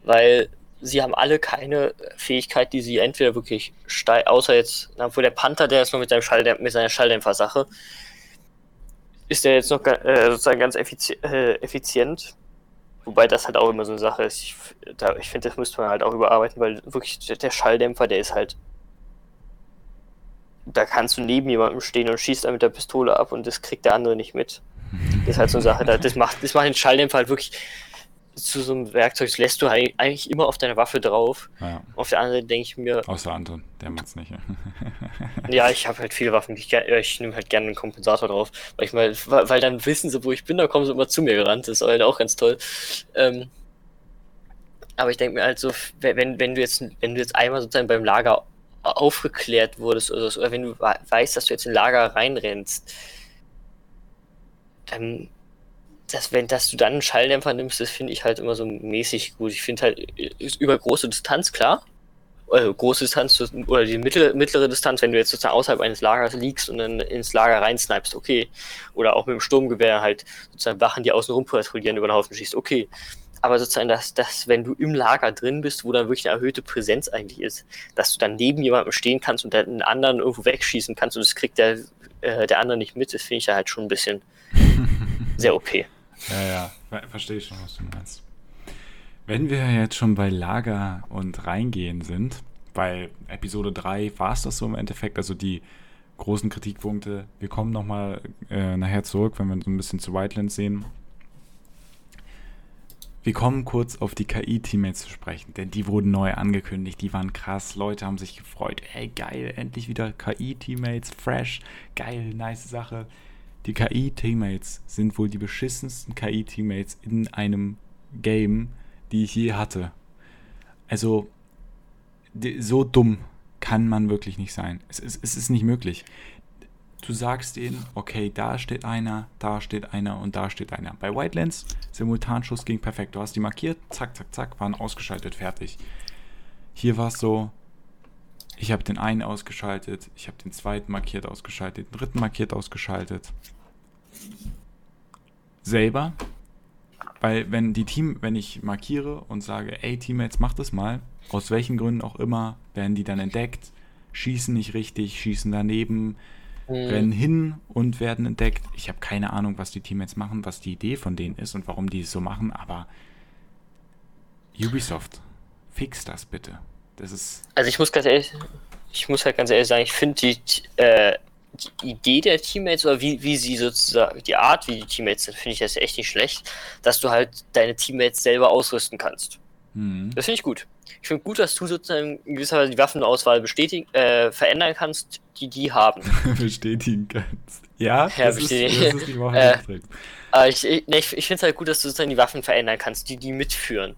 weil sie haben alle keine Fähigkeit, die sie entweder wirklich steil, außer jetzt, wo der Panther, der ist nur mit, seinem Schalldämpfer, mit seiner Schalldämpfer-Sache, ist der jetzt noch äh, sozusagen ganz effizi äh, effizient. Wobei das halt auch immer so eine Sache ist. Ich, ich finde, das müsste man halt auch überarbeiten, weil wirklich der Schalldämpfer, der ist halt. Da kannst du neben jemandem stehen und schießt dann mit der Pistole ab und das kriegt der andere nicht mit. Das ist halt so eine Sache. Das macht, das macht den Schalldämpfer halt wirklich zu so einem Werkzeug, das lässt du eigentlich immer auf deine Waffe drauf. Ja. Auf der anderen Seite denke ich mir. Außer Anton, der macht's nicht. ja, ich habe halt viele Waffen, ich, ich nehme halt gerne einen Kompensator drauf. Weil ich mal, weil dann wissen sie, wo ich bin, da kommen sie immer zu mir gerannt. Das ist halt auch ganz toll. Ähm, aber ich denke mir halt so, wenn, wenn du jetzt, wenn du jetzt einmal sozusagen beim Lager aufgeklärt wurdest oder, so, oder wenn du weißt, dass du jetzt in Lager reinrennst, dann dass, wenn, dass du dann einen Schalldämpfer nimmst, das finde ich halt immer so mäßig gut. Ich finde halt über große Distanz, klar. Also große Distanz oder die mittlere, mittlere Distanz, wenn du jetzt sozusagen außerhalb eines Lagers liegst und dann ins Lager reinsnipest, okay. Oder auch mit dem Sturmgewehr halt sozusagen Wachen, die außen rum patrouillieren, über den Haufen schießt, okay. Aber sozusagen, dass, dass, wenn du im Lager drin bist, wo dann wirklich eine erhöhte Präsenz eigentlich ist, dass du dann neben jemandem stehen kannst und den anderen irgendwo wegschießen kannst und das kriegt der, äh, der andere nicht mit, das finde ich ja halt schon ein bisschen sehr OP. Ja, ja, verstehe ich schon, was du meinst. Wenn wir jetzt schon bei Lager und Reingehen sind, bei Episode 3 war es das so im Endeffekt, also die großen Kritikpunkte. Wir kommen nochmal äh, nachher zurück, wenn wir so ein bisschen zu Wildlands sehen. Wir kommen kurz auf die KI-Teammates zu sprechen, denn die wurden neu angekündigt, die waren krass, Leute haben sich gefreut, ey geil, endlich wieder KI-Teammates, fresh, geil, nice Sache. Die KI-Teammates sind wohl die beschissensten KI-Teammates in einem Game, die ich je hatte. Also, so dumm kann man wirklich nicht sein. Es ist, es ist nicht möglich. Du sagst denen, okay, da steht einer, da steht einer und da steht einer. Bei Wildlands, Simultanschuss ging perfekt. Du hast die markiert, zack, zack, zack, waren ausgeschaltet, fertig. Hier war es so, ich habe den einen ausgeschaltet, ich habe den zweiten markiert ausgeschaltet, den dritten markiert ausgeschaltet. Selber, weil wenn die Team, wenn ich markiere und sage, ey Teammates, mach das mal, aus welchen Gründen auch immer, werden die dann entdeckt, schießen nicht richtig, schießen daneben, mhm. rennen hin und werden entdeckt. Ich habe keine Ahnung, was die Teammates machen, was die Idee von denen ist und warum die es so machen, aber Ubisoft, fix das bitte. Das ist. Also ich muss ganz ehrlich, ich muss halt ganz ehrlich sagen, ich finde die, äh, die Idee der Teammates oder wie, wie sie sozusagen, die Art, wie die Teammates sind, finde ich das echt nicht schlecht, dass du halt deine Teammates selber ausrüsten kannst. Mhm. Das finde ich gut. Ich finde gut, dass du sozusagen in gewisser Weise die Waffenauswahl bestätigen, äh, verändern kannst, die die haben. bestätigen kannst. Ja, ja das, bestätigen. Ist, das ist die Wahrheit. äh, ich, ich, ich finde es halt gut, dass du sozusagen die Waffen verändern kannst, die die mitführen.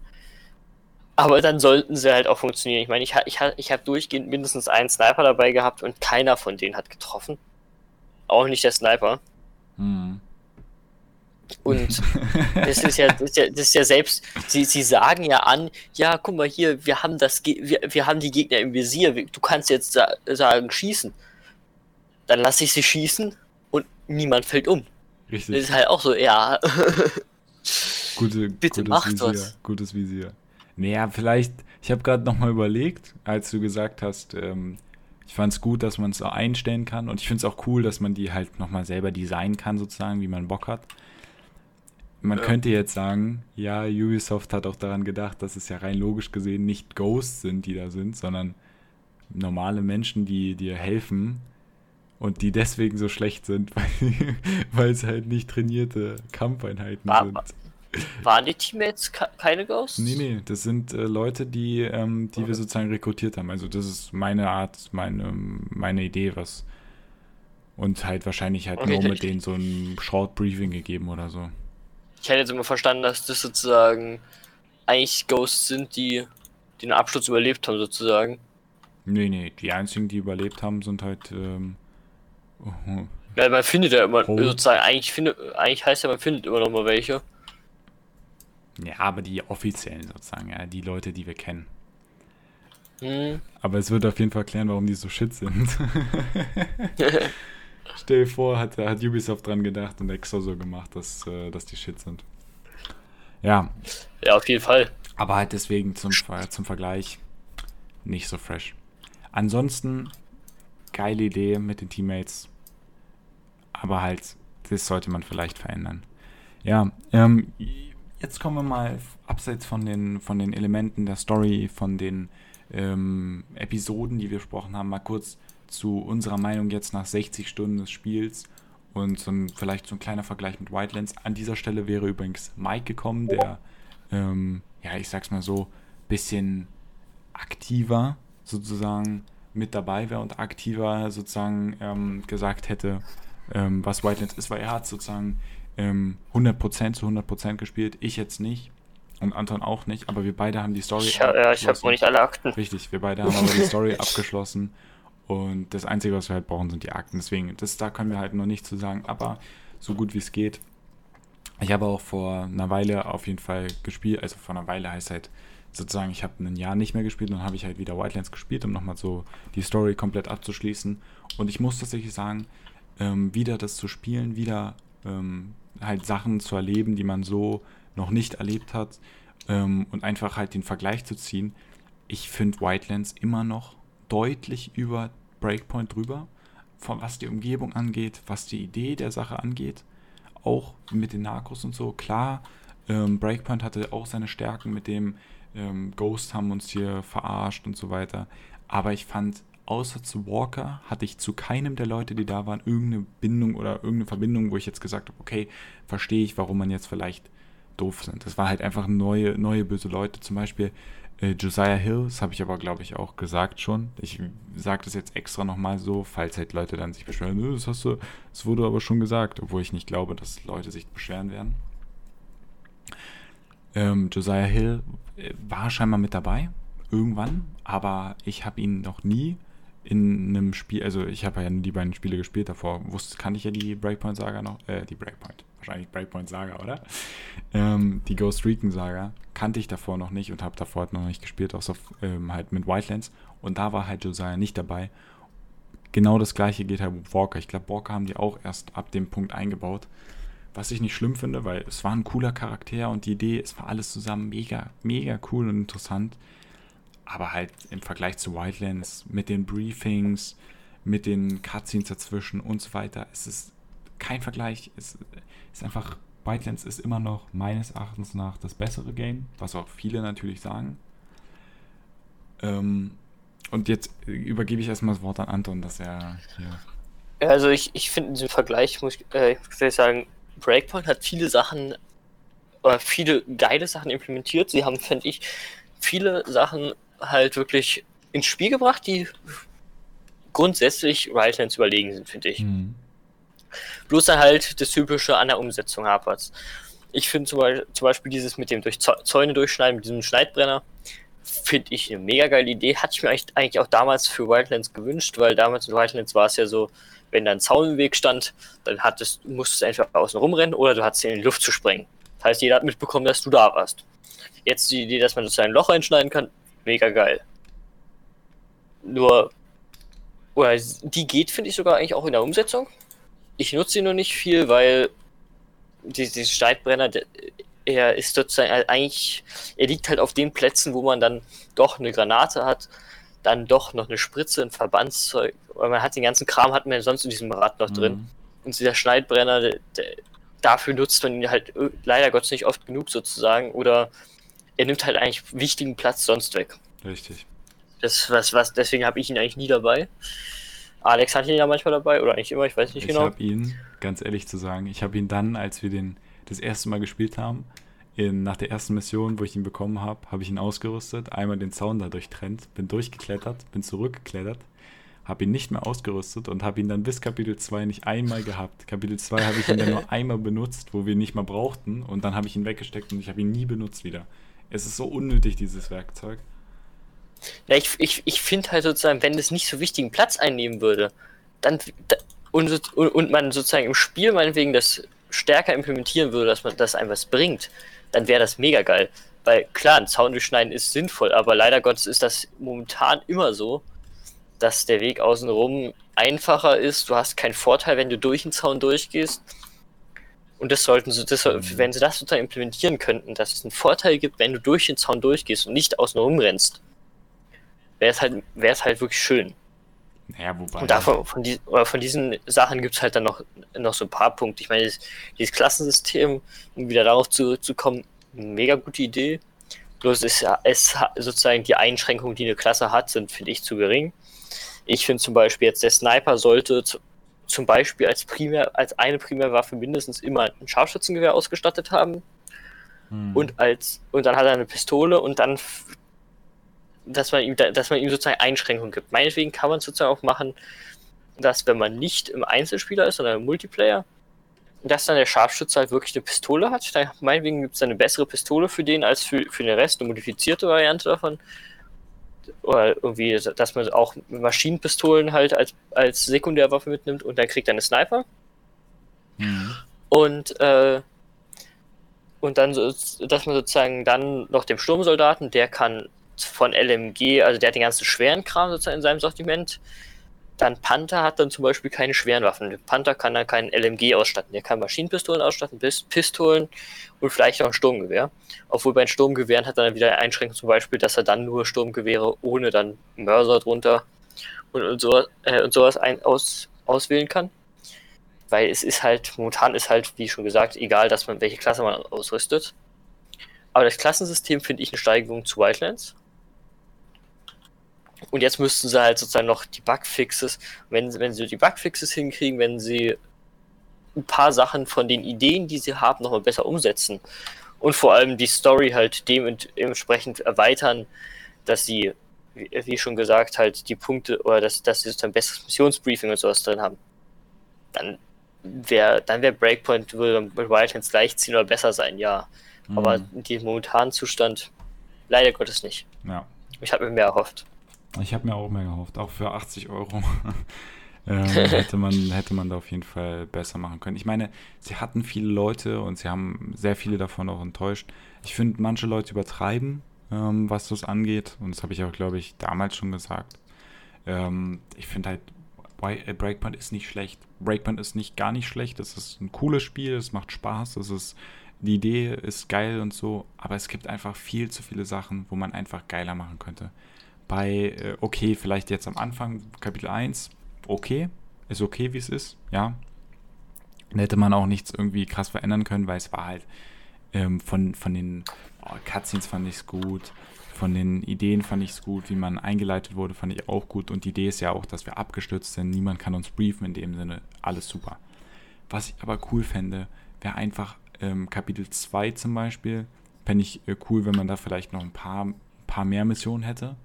Aber dann sollten sie halt auch funktionieren. Ich meine, ich, ich, ich habe durchgehend mindestens einen Sniper dabei gehabt und keiner von denen hat getroffen. Auch nicht der Sniper. Hm. Und das ist ja, das ist ja, das ist ja selbst, sie, sie sagen ja an, ja, guck mal hier, wir haben das, wir, wir haben die Gegner im Visier, du kannst jetzt sa sagen, schießen. Dann lasse ich sie schießen und niemand fällt um. Richtig. Das ist halt auch so, ja. Gute, Bitte mach Visier, das. Gutes Visier. Naja, vielleicht, ich habe gerade nochmal überlegt, als du gesagt hast, ähm, ich fand es gut, dass man es auch einstellen kann und ich finde es auch cool, dass man die halt nochmal selber designen kann, sozusagen, wie man Bock hat. Man ja. könnte jetzt sagen, ja, Ubisoft hat auch daran gedacht, dass es ja rein logisch gesehen nicht Ghosts sind, die da sind, sondern normale Menschen, die dir helfen und die deswegen so schlecht sind, weil, weil es halt nicht trainierte Kampfeinheiten war, sind. Waren die Teammates keine Ghosts? Nee, nee, das sind äh, Leute, die, ähm, die okay. wir sozusagen rekrutiert haben. Also das ist meine Art, meine, meine Idee, was und halt wahrscheinlich halt okay, nur mit denen so ein Short Briefing gegeben oder so. Ich hätte jetzt immer verstanden, dass das sozusagen eigentlich Ghosts sind, die den Absturz überlebt haben, sozusagen. Nee, nee, die einzigen, die überlebt haben, sind halt. Ähm, oh, Ja, man findet ja immer, oh. sozusagen, eigentlich, findet, eigentlich heißt ja, man findet immer noch mal welche. Ja, aber die offiziellen sozusagen, ja, die Leute, die wir kennen. Hm. Aber es wird auf jeden Fall erklären, warum die so shit sind. Stell dir vor, hat, hat Ubisoft dran gedacht und extra so gemacht, dass, äh, dass die shit sind. Ja. Ja, auf jeden Fall. Aber halt deswegen zum, zum Vergleich nicht so fresh. Ansonsten, geile Idee mit den Teammates. Aber halt, das sollte man vielleicht verändern. Ja, ähm, jetzt kommen wir mal abseits von den, von den Elementen der Story, von den ähm, Episoden, die wir besprochen haben, mal kurz zu unserer Meinung jetzt nach 60 Stunden des Spiels und so ein, vielleicht so ein kleiner Vergleich mit Wildlands. An dieser Stelle wäre übrigens Mike gekommen, der, ähm, ja, ich sag's mal so, bisschen aktiver sozusagen mit dabei wäre und aktiver sozusagen ähm, gesagt hätte, ähm, was Wildlands ist, weil er hat sozusagen ähm, 100% zu 100% gespielt, ich jetzt nicht und Anton auch nicht, aber wir beide haben die Story ich, Ja, ich habe wohl nicht alle Akten. Richtig, wir beide haben aber die Story abgeschlossen und das Einzige, was wir halt brauchen, sind die Akten. Deswegen, das, da können wir halt noch nicht zu sagen, aber so gut wie es geht. Ich habe auch vor einer Weile auf jeden Fall gespielt, also vor einer Weile heißt halt sozusagen, ich habe ein Jahr nicht mehr gespielt und dann habe ich halt wieder Wildlands gespielt, um nochmal so die Story komplett abzuschließen. Und ich muss tatsächlich sagen, ähm, wieder das zu spielen, wieder ähm, halt Sachen zu erleben, die man so noch nicht erlebt hat ähm, und einfach halt den Vergleich zu ziehen. Ich finde Wildlands immer noch deutlich über Breakpoint drüber, von was die Umgebung angeht, was die Idee der Sache angeht, auch mit den Narcos und so. Klar, ähm, Breakpoint hatte auch seine Stärken mit dem ähm, Ghost haben uns hier verarscht und so weiter. Aber ich fand, außer zu Walker hatte ich zu keinem der Leute, die da waren, irgendeine Bindung oder irgendeine Verbindung, wo ich jetzt gesagt habe, okay, verstehe ich, warum man jetzt vielleicht doof sind. Das war halt einfach neue, neue böse Leute. Zum Beispiel äh, Josiah Hill, das habe ich aber, glaube ich, auch gesagt schon. Ich sage das jetzt extra nochmal so, falls halt Leute dann sich beschweren, das hast du, das wurde aber schon gesagt, obwohl ich nicht glaube, dass Leute sich beschweren werden. Ähm, Josiah Hill äh, war scheinbar mit dabei, irgendwann, aber ich habe ihn noch nie in einem Spiel, also ich habe ja die beiden Spiele gespielt davor, wusste, kannte ich ja die Breakpoint-Saga noch, äh, die Breakpoint, wahrscheinlich Breakpoint-Saga, oder? Ähm, die Ghost Recon-Saga kannte ich davor noch nicht und habe davor halt noch nicht gespielt, außer ähm, halt mit Wildlands und da war halt Josiah nicht dabei. Genau das gleiche geht halt mit Walker. Ich glaube, Walker haben die auch erst ab dem Punkt eingebaut. Was ich nicht schlimm finde, weil es war ein cooler Charakter und die Idee, es war alles zusammen mega, mega cool und interessant aber halt im Vergleich zu Wildlands mit den Briefings, mit den Cutscenes dazwischen und so weiter, es ist kein Vergleich. Es ist einfach, Wildlands ist immer noch meines Erachtens nach das bessere Game, was auch viele natürlich sagen. Ähm, und jetzt übergebe ich erstmal das Wort an Anton, dass er hier. Also ich, ich finde in diesem Vergleich, muss ich, äh, sagen, Breakpoint hat viele Sachen, oder viele geile Sachen implementiert. Sie haben, finde ich, viele Sachen halt wirklich ins Spiel gebracht, die grundsätzlich Wildlands überlegen sind, finde ich. Mhm. Bloß dann halt das Typische an der Umsetzung hapert. Ich finde zum, zum, Beispiel dieses mit dem durch Zäune durchschneiden, mit diesem Schneidbrenner, finde ich eine mega geile Idee. Hatte ich mir eigentlich auch damals für Wildlands gewünscht, weil damals in Wildlands war es ja so, wenn da ein Zaun im Weg stand, dann hattest, musstest du entweder außen rumrennen oder du hattest ihn in die Luft zu sprengen. Das heißt, jeder hat mitbekommen, dass du da warst. Jetzt die Idee, dass man sozusagen ein Loch einschneiden kann, mega geil. Nur, oder die geht, finde ich sogar eigentlich auch in der Umsetzung. Ich nutze sie nur nicht viel, weil dieser Steitbrenner, er ist sozusagen eigentlich, er liegt halt auf den Plätzen, wo man dann doch eine Granate hat, dann doch noch eine Spritze, ein Verbandszeug, weil man hat den ganzen Kram, hat man sonst in diesem Rad noch drin. Mhm. Und dieser Schneidbrenner, der, der, dafür nutzt man ihn halt äh, leider Gottes nicht oft genug sozusagen, oder er nimmt halt eigentlich wichtigen Platz sonst weg. Richtig. Das, was, was, deswegen habe ich ihn eigentlich nie dabei. Alex hat ihn ja manchmal dabei, oder eigentlich immer, ich weiß nicht ich genau. Ich habe ihn, ganz ehrlich zu sagen, ich habe ihn dann, als wir den das erste Mal gespielt haben, in, nach der ersten Mission, wo ich ihn bekommen habe, habe ich ihn ausgerüstet, einmal den Zaun da durchtrennt, bin durchgeklettert, bin zurückgeklettert, habe ihn nicht mehr ausgerüstet und habe ihn dann bis Kapitel 2 nicht einmal gehabt. Kapitel 2 habe ich ihn dann nur einmal benutzt, wo wir ihn nicht mehr brauchten und dann habe ich ihn weggesteckt und ich habe ihn nie benutzt wieder. Es ist so unnötig, dieses Werkzeug. Ja, ich, ich, ich finde halt sozusagen, wenn es nicht so wichtigen Platz einnehmen würde, dann und, und man sozusagen im Spiel meinetwegen das stärker implementieren würde, dass man das einem was bringt, dann wäre das mega geil. Weil klar, ein Zaun durchschneiden ist sinnvoll, aber leider Gottes ist das momentan immer so, dass der Weg außenrum einfacher ist. Du hast keinen Vorteil, wenn du durch den Zaun durchgehst. Und das sollten sie, das, mhm. wenn sie das sozusagen implementieren könnten, dass es einen Vorteil gibt, wenn du durch den Zaun durchgehst und nicht außenrum rennst, wäre es halt, wäre es halt wirklich schön. Naja, wobei. Und davon, von, die, von diesen Sachen gibt es halt dann noch, noch so ein paar Punkte. Ich meine, dieses, dieses Klassensystem, um wieder darauf zurückzukommen, mega gute Idee. Bloß ist es sozusagen die Einschränkungen, die eine Klasse hat, sind, finde ich, zu gering. Ich finde zum Beispiel jetzt, der Sniper sollte zum Beispiel als primär, als eine Primärwaffe mindestens immer ein Scharfschützengewehr ausgestattet haben. Hm. Und als, und dann hat er eine Pistole und dann dass man ihm, dass man ihm sozusagen Einschränkungen gibt. Meinetwegen kann man sozusagen auch machen, dass wenn man nicht im Einzelspieler ist, sondern im Multiplayer, dass dann der Scharfschütze halt wirklich eine Pistole hat. Dann, meinetwegen gibt es eine bessere Pistole für den als für, für den Rest, eine modifizierte Variante davon. Oder irgendwie, dass man auch Maschinenpistolen halt als, als Sekundärwaffe mitnimmt und dann kriegt er eine Sniper. Mhm. Und, äh, und dann, dass man sozusagen dann noch dem Sturmsoldaten, der kann von LMG, also der hat den ganzen schweren Kram sozusagen in seinem Sortiment. Dann Panther hat dann zum Beispiel keine schweren Waffen. Der Panther kann dann keinen LMG ausstatten. Der kann Maschinenpistolen ausstatten, Pistolen und vielleicht auch ein Sturmgewehr. Obwohl bei den Sturmgewehren hat er dann wieder Einschränkungen, zum Beispiel, dass er dann nur Sturmgewehre ohne dann Mörser drunter und, und, so, äh, und sowas ein, aus, auswählen kann. Weil es ist halt, momentan ist halt, wie schon gesagt, egal, dass man welche Klasse man ausrüstet. Aber das Klassensystem finde ich eine Steigerung zu Wildlands. Und jetzt müssten sie halt sozusagen noch die Bugfixes, wenn, wenn sie die Bugfixes hinkriegen, wenn sie ein paar Sachen von den Ideen, die sie haben, nochmal besser umsetzen. Und vor allem die Story halt dementsprechend erweitern, dass sie, wie schon gesagt, halt die Punkte oder dass, dass sie sozusagen besseres Missionsbriefing und sowas drin haben. Dann wäre dann wär Breakpoint würde mit Wildlands gleichziehen oder besser sein, ja. Mhm. Aber in diesem momentanen Zustand leider Gottes nicht. Ja. Ich habe mir mehr erhofft. Ich habe mir auch mehr gehofft, auch für 80 Euro. ähm, hätte, man, hätte man da auf jeden Fall besser machen können. Ich meine, sie hatten viele Leute und sie haben sehr viele davon auch enttäuscht. Ich finde, manche Leute übertreiben, ähm, was das angeht. Und das habe ich auch, glaube ich, damals schon gesagt. Ähm, ich finde halt, äh, Breakpoint ist nicht schlecht. Breakpoint ist nicht gar nicht schlecht. Es ist ein cooles Spiel, es macht Spaß, es ist, die Idee ist geil und so. Aber es gibt einfach viel zu viele Sachen, wo man einfach geiler machen könnte bei, äh, okay, vielleicht jetzt am Anfang, Kapitel 1, okay, ist okay, wie es ist, ja. Dann hätte man auch nichts irgendwie krass verändern können, weil es war halt ähm, von, von den oh, Cutscenes fand ich es gut, von den Ideen fand ich es gut, wie man eingeleitet wurde, fand ich auch gut. Und die Idee ist ja auch, dass wir abgestürzt sind, niemand kann uns briefen, in dem Sinne, alles super. Was ich aber cool fände, wäre einfach ähm, Kapitel 2 zum Beispiel, fände ich äh, cool, wenn man da vielleicht noch ein paar, paar mehr Missionen hätte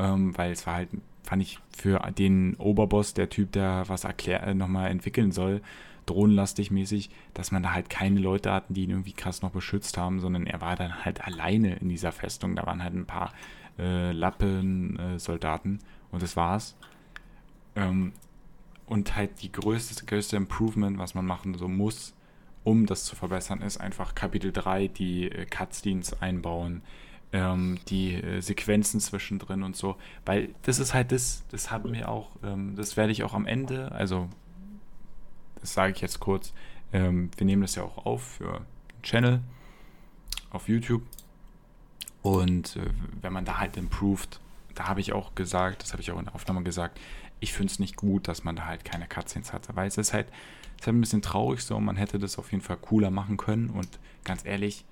ähm, weil es war halt fand ich für den Oberboss, der Typ, der was erklär, äh, nochmal entwickeln soll, drohnenlastig mäßig, dass man da halt keine Leute hatten, die ihn irgendwie krass noch beschützt haben, sondern er war dann halt alleine in dieser Festung. Da waren halt ein paar äh, Lappen-Soldaten äh, und das war's. Ähm, und halt die größte, größte Improvement, was man machen so muss, um das zu verbessern, ist einfach Kapitel 3, die äh, Cutscenes einbauen, ähm, die äh, Sequenzen zwischendrin und so. Weil das ist halt das, das haben wir auch, ähm, das werde ich auch am Ende, also das sage ich jetzt kurz, ähm, wir nehmen das ja auch auf für den Channel auf YouTube. Und äh, wenn man da halt improved, da habe ich auch gesagt, das habe ich auch in der Aufnahme gesagt, ich finde es nicht gut, dass man da halt keine Cutscenes hat. Weil es ist halt, es ist halt ein bisschen traurig so, man hätte das auf jeden Fall cooler machen können. Und ganz ehrlich,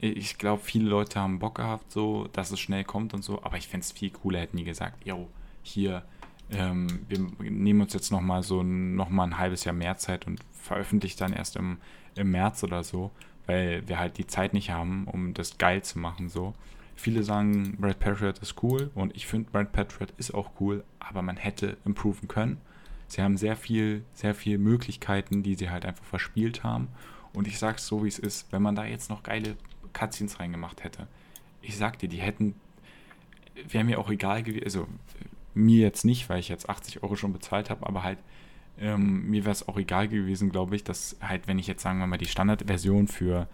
ich glaube, viele Leute haben Bock gehabt, so, dass es schnell kommt und so, aber ich fände es viel cooler, hätten die gesagt, yo, hier, ähm, wir nehmen uns jetzt nochmal so nochmal ein halbes Jahr mehr Zeit und veröffentlichen dann erst im, im März oder so, weil wir halt die Zeit nicht haben, um das geil zu machen, so. Viele sagen, Brad Patriot ist cool und ich finde, Brad Patriot ist auch cool, aber man hätte improven können. Sie haben sehr viel, sehr viel Möglichkeiten, die sie halt einfach verspielt haben. Und ich sag's so, wie es ist, wenn man da jetzt noch geile Cutscenes reingemacht hätte. Ich sag dir, die hätten, wäre mir auch egal gewesen, also mir jetzt nicht, weil ich jetzt 80 Euro schon bezahlt habe, aber halt ähm, mir wäre es auch egal gewesen, glaube ich, dass halt, wenn ich jetzt sagen wir mal die Standardversion für,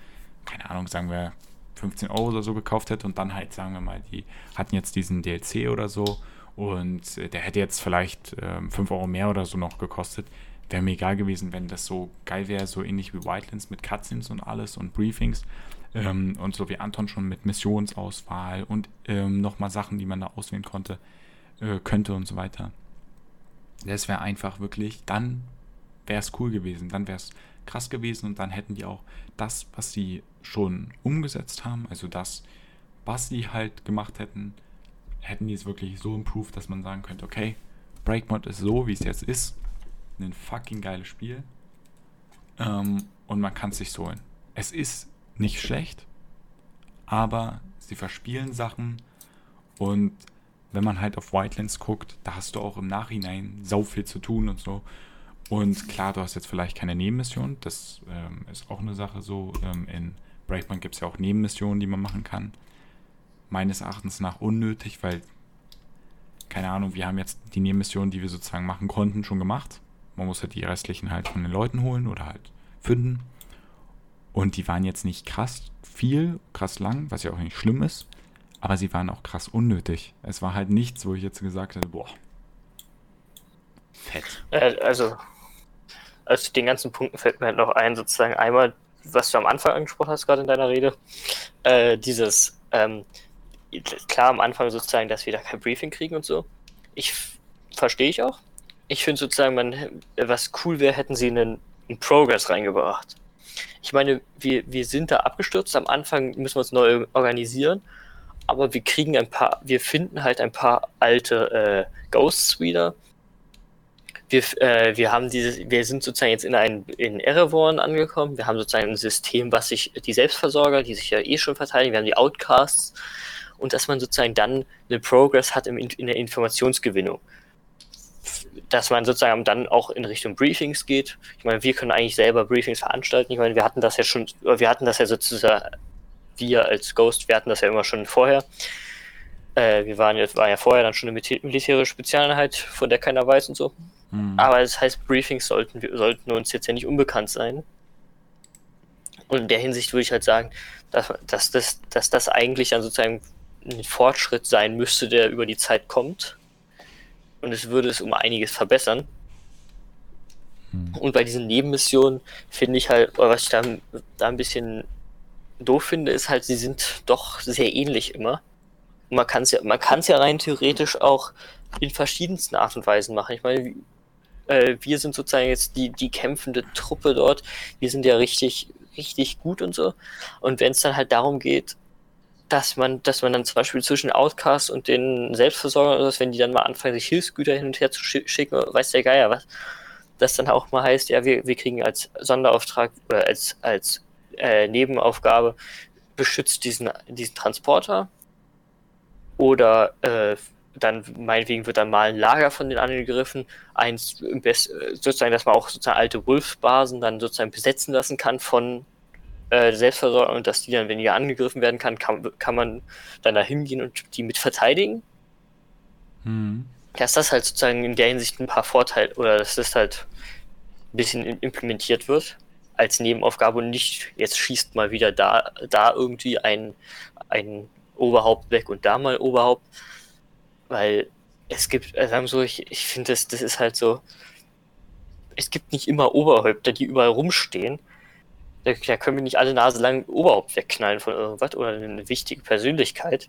keine Ahnung, sagen wir 15 Euro oder so gekauft hätte und dann halt, sagen wir mal, die hatten jetzt diesen DLC oder so und der hätte jetzt vielleicht ähm, 5 Euro mehr oder so noch gekostet, wäre mir egal gewesen, wenn das so geil wäre, so ähnlich wie Wildlands mit Cutscenes und alles und Briefings. Ähm, und so wie Anton schon mit Missionsauswahl und ähm, nochmal Sachen, die man da auswählen konnte, äh, könnte und so weiter. Das wäre einfach wirklich, dann wäre es cool gewesen, dann wäre es krass gewesen und dann hätten die auch das, was sie schon umgesetzt haben, also das, was sie halt gemacht hätten, hätten die es wirklich so improved, dass man sagen könnte, okay, Breakmod ist so, wie es jetzt ist, ein fucking geiles Spiel ähm, und man kann es sich so holen. Es ist nicht schlecht, aber sie verspielen Sachen und wenn man halt auf Wildlands guckt, da hast du auch im Nachhinein sau viel zu tun und so. Und klar, du hast jetzt vielleicht keine Nebenmission, das ähm, ist auch eine Sache so. Ähm, in Breakpoint gibt es ja auch Nebenmissionen, die man machen kann. Meines Erachtens nach unnötig, weil, keine Ahnung, wir haben jetzt die Nebenmissionen, die wir sozusagen machen konnten, schon gemacht. Man muss halt die restlichen halt von den Leuten holen oder halt finden. Und die waren jetzt nicht krass viel, krass lang, was ja auch nicht schlimm ist. Aber sie waren auch krass unnötig. Es war halt nichts, wo ich jetzt gesagt hätte, boah. Fett. Äh, also, aus den ganzen Punkten fällt mir halt noch ein, sozusagen einmal, was du am Anfang angesprochen hast, gerade in deiner Rede. Äh, dieses, ähm, klar am Anfang sozusagen, dass wir da kein Briefing kriegen und so. Ich verstehe ich auch. Ich finde sozusagen, man, was cool wäre, hätten sie einen, einen Progress reingebracht ich meine, wir, wir sind da abgestürzt. Am Anfang müssen wir uns neu organisieren. Aber wir kriegen ein paar, wir finden halt ein paar alte äh, Ghosts wieder. Wir, äh, wir haben diese, wir sind sozusagen jetzt in ein, in Erevorn angekommen. Wir haben sozusagen ein System, was sich, die Selbstversorger, die sich ja eh schon verteidigen, wir haben die Outcasts. Und dass man sozusagen dann eine Progress hat im, in der Informationsgewinnung dass man sozusagen dann auch in Richtung Briefings geht. Ich meine, wir können eigentlich selber Briefings veranstalten. Ich meine, wir hatten das ja schon, wir hatten das ja sozusagen, wir als Ghost, wir hatten das ja immer schon vorher. Äh, wir waren ja, waren ja vorher dann schon eine militärische Spezialeinheit, von der keiner weiß und so. Mhm. Aber das heißt, Briefings sollten, sollten uns jetzt ja nicht unbekannt sein. Und in der Hinsicht würde ich halt sagen, dass, dass, das, dass das eigentlich dann sozusagen ein Fortschritt sein müsste, der über die Zeit kommt und es würde es um einiges verbessern. Hm. Und bei diesen Nebenmissionen finde ich halt, was ich da, da ein bisschen doof finde, ist halt, sie sind doch sehr ähnlich immer. Und man kann es ja, man kann es ja rein theoretisch auch in verschiedensten Art und Weisen machen. Ich meine, äh, wir sind sozusagen jetzt die, die kämpfende Truppe dort. Wir sind ja richtig, richtig gut und so. Und wenn es dann halt darum geht, dass man, dass man dann zum Beispiel zwischen Outcast und den Selbstversorgern oder was, wenn die dann mal anfangen, sich Hilfsgüter hin und her zu schicken, weiß der Geier was, das dann auch mal heißt, ja, wir, wir kriegen als Sonderauftrag oder als, als äh, Nebenaufgabe beschützt diesen, diesen Transporter oder äh, dann meinetwegen wird dann mal ein Lager von den angegriffen, eins sozusagen, dass man auch sozusagen alte Wolfsbasen dann sozusagen besetzen lassen kann von äh, Selbstversorgung und dass die dann, wenn die angegriffen werden kann, kann, kann man dann da hingehen und die mit verteidigen. Mhm. Dass das halt sozusagen in der Hinsicht ein paar Vorteile oder dass das halt ein bisschen implementiert wird als Nebenaufgabe und nicht jetzt schießt mal wieder da, da irgendwie ein, ein Oberhaupt weg und da mal Oberhaupt, weil es gibt, also so, ich, ich finde, das, das ist halt so, es gibt nicht immer Oberhäupter, die überall rumstehen. Da, da können wir nicht alle Nase lang Oberhaupt wegknallen von irgendwas oder eine wichtige Persönlichkeit,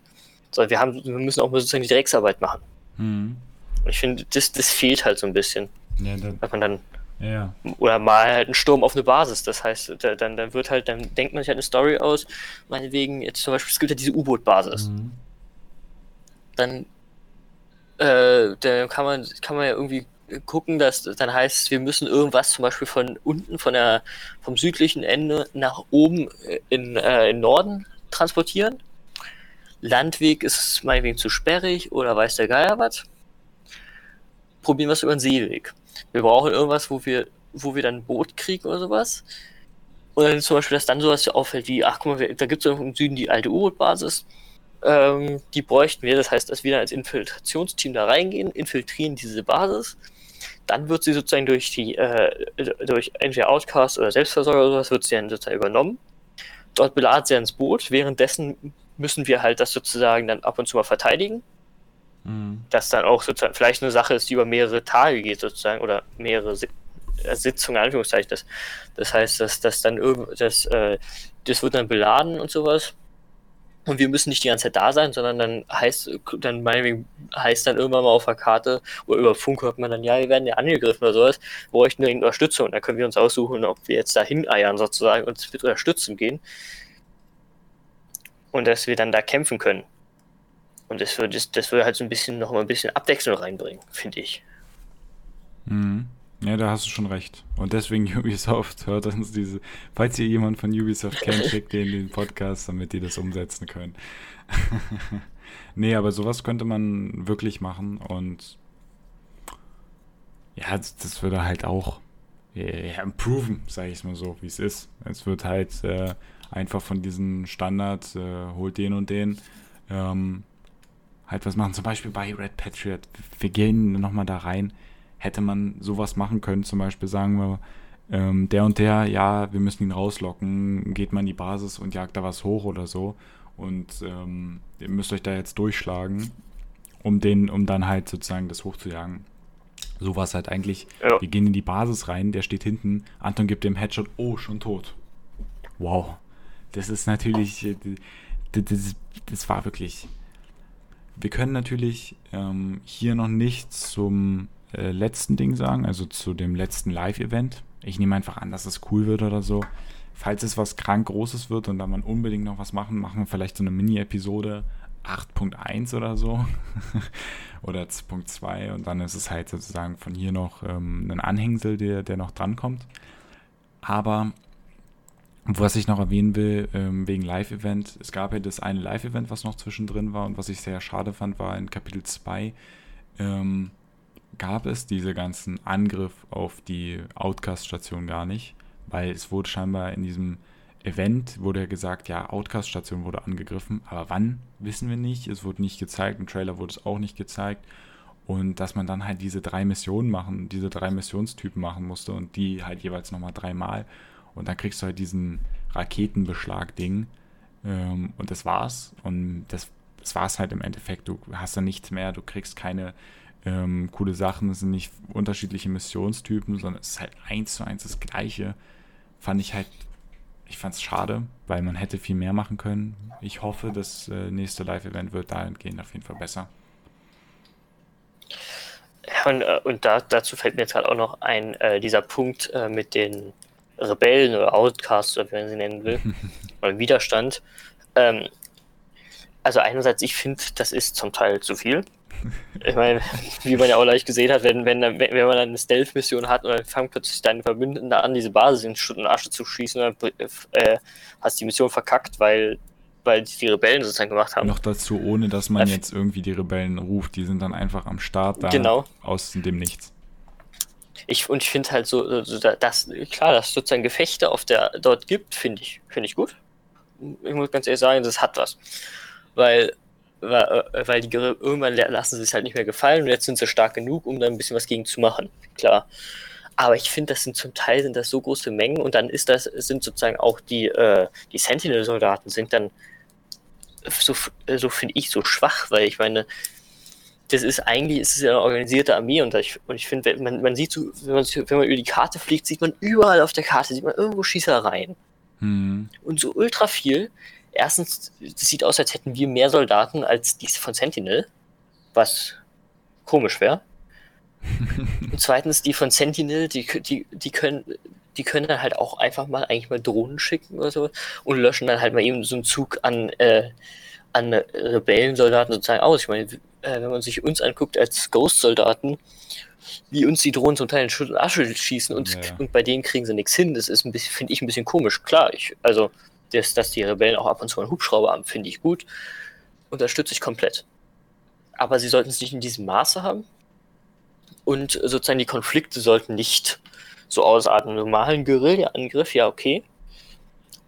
sondern wir, haben, wir müssen auch mal sozusagen die Drecksarbeit machen. Mhm. Und ich finde, das, das fehlt halt so ein bisschen. Ja, dass man dann ja. Oder mal halt einen Sturm auf eine Basis. Das heißt, da, dann, dann wird halt, dann denkt man sich halt eine Story aus, meinetwegen, jetzt zum Beispiel, es gibt ja diese U-Boot-Basis. Mhm. Dann, äh, da kann man, kann man ja irgendwie gucken, dass dann heißt, wir müssen irgendwas zum Beispiel von unten, von der, vom südlichen Ende nach oben in, äh, in Norden transportieren. Landweg ist meinetwegen zu sperrig oder weiß der Geier was. Probieren wir es über den Seeweg. Wir brauchen irgendwas, wo wir, wo wir dann ein Boot kriegen oder sowas. Und dann zum Beispiel, dass dann sowas auffällt wie, ach guck mal, da gibt es im Süden die alte U-Boot-Basis. Ähm, die bräuchten wir. Das heißt, dass wir dann als Infiltrationsteam da reingehen, infiltrieren diese Basis. Dann wird sie sozusagen durch die, äh, durch entweder Outcast oder Selbstversorger oder sowas, wird sie dann sozusagen übernommen. Dort beladen sie ins Boot. Währenddessen müssen wir halt das sozusagen dann ab und zu mal verteidigen. Mhm. Das dann auch sozusagen vielleicht eine Sache ist, die über mehrere Tage geht, sozusagen, oder mehrere äh, Sitzungen, Anführungszeichen. Das, das heißt, dass das dann irgend, das, äh, das wird dann beladen und sowas. Und wir müssen nicht die ganze Zeit da sein, sondern dann heißt, dann meinetwegen heißt dann irgendwann mal auf der Karte oder über Funk hört man dann, ja, wir werden ja angegriffen oder sowas, bräuchten wir Unterstützung. Dann können wir uns aussuchen, ob wir jetzt dahin eiern sozusagen und mit unterstützen gehen. Und dass wir dann da kämpfen können. Und das würde das würde halt so ein bisschen noch mal ein bisschen Abwechslung reinbringen, finde ich. Mhm. Ja, da hast du schon recht. Und deswegen Ubisoft hört uns diese. Falls ihr jemand von Ubisoft kennt, schickt in den Podcast, damit die das umsetzen können. nee, aber sowas könnte man wirklich machen und ja, das würde halt auch ja, improven, sage ich es mal so, wie es ist. Es wird halt äh, einfach von diesen Standards, äh, holt den und den, ähm, halt was machen. Zum Beispiel bei Red Patriot. Wir gehen nochmal da rein. Hätte man sowas machen können, zum Beispiel sagen wir, ähm, der und der, ja, wir müssen ihn rauslocken, geht man in die Basis und jagt da was hoch oder so. Und ähm, ihr müsst euch da jetzt durchschlagen, um den, um dann halt sozusagen das hochzujagen. So war es halt eigentlich. Ja. Wir gehen in die Basis rein, der steht hinten, Anton gibt dem Headshot, oh, schon tot. Wow. Das ist natürlich, äh, das, das, das war wirklich wir können natürlich ähm, hier noch nichts zum äh, letzten Ding sagen, also zu dem letzten Live-Event. Ich nehme einfach an, dass es cool wird oder so. Falls es was krank Großes wird und da man unbedingt noch was machen, machen wir vielleicht so eine Mini-Episode 8.1 oder so. oder 2.2 und dann ist es halt sozusagen von hier noch ähm, ein Anhängsel, der, der noch drankommt. Aber was ich noch erwähnen will, ähm, wegen Live-Event, es gab ja das eine Live-Event, was noch zwischendrin war und was ich sehr schade fand, war in Kapitel 2 ähm, gab es diese ganzen Angriff auf die Outcast-Station gar nicht, weil es wurde scheinbar in diesem Event, wurde ja gesagt, ja, Outcast-Station wurde angegriffen, aber wann, wissen wir nicht, es wurde nicht gezeigt, im Trailer wurde es auch nicht gezeigt und dass man dann halt diese drei Missionen machen, diese drei Missionstypen machen musste und die halt jeweils nochmal dreimal und dann kriegst du halt diesen Raketenbeschlag-Ding. Ähm, und das war's. Und das, das war's halt im Endeffekt. Du hast da nichts mehr, du kriegst keine ähm, coole Sachen. Es sind nicht unterschiedliche Missionstypen, sondern es ist halt eins zu eins das gleiche. Fand ich halt, ich fand's schade, weil man hätte viel mehr machen können. Ich hoffe, das äh, nächste Live-Event wird dahingehend auf jeden Fall besser. Ja, und, äh, und da, dazu fällt mir jetzt halt auch noch ein, äh, dieser Punkt äh, mit den Rebellen oder Outcasts, oder wie man sie nennen will, oder Widerstand. Ähm, also einerseits, ich finde, das ist zum Teil zu viel. Ich meine, wie man ja auch leicht gesehen hat, wenn, wenn, wenn, man dann eine Stealth-Mission hat und dann fangen plötzlich deine Verbündeten da an, diese Basis in Schutt und Asche zu schießen, dann äh, hast die Mission verkackt, weil weil die Rebellen sozusagen gemacht haben. Noch dazu, ohne dass man Äh, jetzt irgendwie die Rebellen ruft. Die sind dann einfach am Start da Genau. aus dem Nichts. Ich, und ich finde halt so, so, da- das, klar, dass es sozusagen Gefechte auf der dort gibt, finde ich, finde ich gut. Ich muss ganz ehrlich sagen, das hat was. Weil, weil, äh, weil die irgendwann lassen sie es halt nicht mehr gefallen und jetzt sind sie stark genug, um da ein bisschen was gegen zu machen. Klar. Aber ich finde, das sind zum Teil sind das so große Mengen und dann ist das, sind sozusagen auch die, äh, die Sentinel-Soldaten sind dann so, f- so finde ich, so schwach, weil ich meine, das ist eigentlich, es ist ja eine organisierte Armee und ich, und ich finde, wenn man, man sieht so, wenn man, wenn man über die Karte fliegt, sieht man überall auf der Karte, sieht man irgendwo Schießereien. Hm. Und so ultra viel. Erstens, es sieht aus, als hätten wir mehr Soldaten als die von Sentinel, was komisch wäre. Und zweitens, die von Sentinel, die, die, die können, die können dann halt auch einfach mal eigentlich mal Drohnen schicken oder so und löschen dann halt mal eben so einen Zug an, äh, an Rebellensoldaten sozusagen aus. Ich meine, äh, wenn man sich uns anguckt als Ghost-Soldaten, wie uns die Drohnen zum Teil in Schutt und Asche schießen und, ja. und bei denen kriegen sie nichts hin, das ist ein bisschen, finde ich, ein bisschen komisch. Klar, ich, also, das, dass die Rebellen auch ab und zu einen Hubschrauber haben, finde ich gut. Unterstütze ich komplett. Aber sie sollten es nicht in diesem Maße haben. Und sozusagen die Konflikte sollten nicht so ausarten. Normalen Guerilla-Angriff, ja, okay.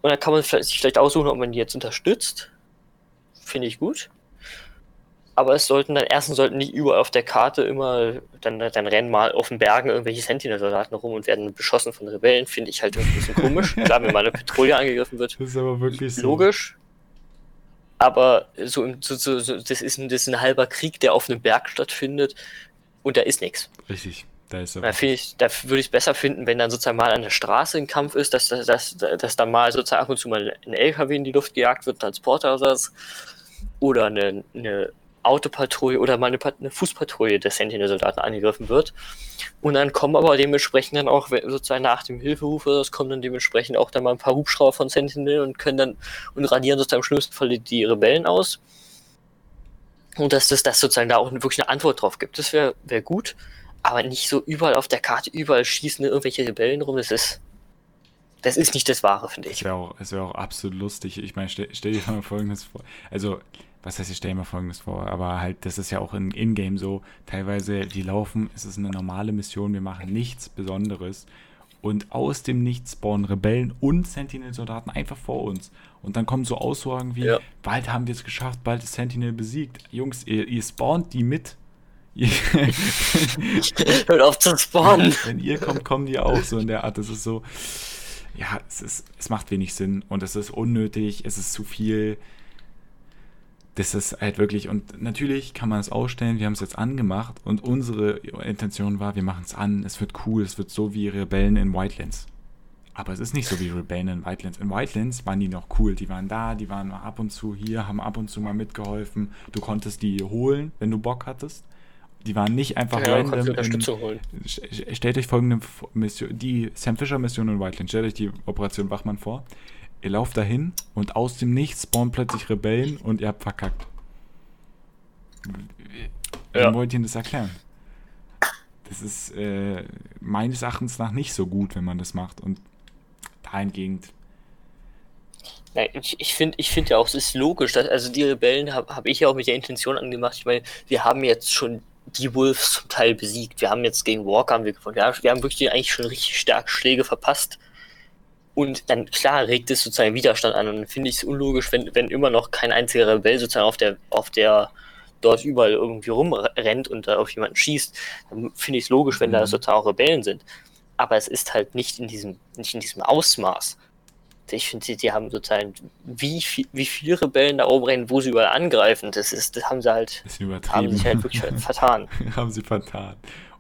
Und dann kann man sich vielleicht aussuchen, ob man die jetzt unterstützt. Finde ich gut. Aber es sollten dann erstens sollten nicht überall auf der Karte immer, dann, dann rennen mal auf den Bergen irgendwelche Sentinel-Soldaten rum und werden beschossen von Rebellen, finde ich halt ein bisschen komisch. Klar, wenn mal eine Patrouille angegriffen wird, Das ist aber wirklich so. logisch. Aber so, im- so, so, so das, ist ein, das ist ein halber Krieg, der auf einem Berg stattfindet und da ist nichts. Richtig. Da ist Da, ich, da würde ich es besser finden, wenn dann sozusagen mal an der Straße ein Kampf ist, dass, dass, dass, dass dann mal sozusagen ab und zu mal ein LKW in die Luft gejagt wird, Transportersatz oder eine, eine Autopatrouille oder mal eine, eine Fußpatrouille der Sentinel-Soldaten angegriffen wird. Und dann kommen aber dementsprechend dann auch sozusagen nach dem Hilferuf oder das kommen dann dementsprechend auch dann mal ein paar Hubschrauber von Sentinel und können dann und radieren sozusagen im schlimmsten Fall die, Rebellen aus. Und dass das dass sozusagen da auch wirklich eine Antwort drauf gibt. Das wäre wär gut aber nicht so überall auf der Karte, überall schießen irgendwelche Rebellen rum. Das ist, das ist nicht das Wahre, finde Es ich. wäre auch, es wär auch absolut lustig. Ich meine, stell, stell dir mal Folgendes vor. Also, was heißt, ich stell dir mal Folgendes vor, aber halt, das ist ja auch in Ingame so. Teilweise, die laufen, es ist eine normale Mission, wir machen nichts Besonderes. Und aus dem Nichts spawnen Rebellen und Sentinel-Soldaten einfach vor uns. Und dann kommen so Aussagen wie, Ja. bald haben wir es geschafft, bald ist Sentinel besiegt. Jungs, ihr, ihr spawnt die mit. Hört auf zu spawnen. wenn ihr kommt, kommen die auch so in der Art. Das ist so, ja, es ist, es macht wenig Sinn und es ist unnötig, es ist zu viel. Das ist halt wirklich, und natürlich kann man es ausstellen, wir haben es jetzt angemacht und unsere Intention war, wir machen es an, es wird cool, es wird so wie Rebellen in Wildlands. Aber es ist nicht so wie Rebellen in Wildlands. In Wildlands waren die noch cool, die waren da, die waren mal ab und zu hier, haben ab und zu mal mitgeholfen. Du konntest die holen, wenn du Bock hattest. Die waren nicht einfach Ja, random in- holen. St- Stellt euch folgende Mission, die Sam Fisher Mission in Whiteland, stellt euch die Operation Wachmann vor. Ihr lauft dahin und aus dem Nichts spawnen plötzlich Rebellen und ihr habt verkackt. Wie Ja. wollt ihr denn das erklären? Das ist äh, meines Erachtens nach nicht so gut, wenn man das macht. Und dahingehend, Ja, ich ich finde ich find ja auch, es ist logisch, dass, also die Rebellen habe hab ich ja auch mit der Intention angemacht. Ich meine, wir haben jetzt schon die Wolves zum Teil besiegt. Wir haben jetzt gegen Walker haben wir gewonnen. Wir haben, wir haben wirklich eigentlich schon richtig starke Schläge verpasst. Und dann, klar, regt es sozusagen Widerstand an. Und dann finde ich es unlogisch, wenn, wenn immer noch kein einziger Rebell sozusagen auf der, auf der dort überall irgendwie rumrennt und da auf jemanden schießt, dann finde ich es logisch, wenn da Mhm. sozusagen auch Rebellen sind. Aber es ist halt nicht in diesem, nicht in diesem Ausmaß. Ich finde, die, die haben sozusagen, wie, viel, wie viele Rebellen da oben rennen, wo sie überall angreifen, das ist, das haben sie halt, haben sich halt wirklich vertan. haben sie vertan.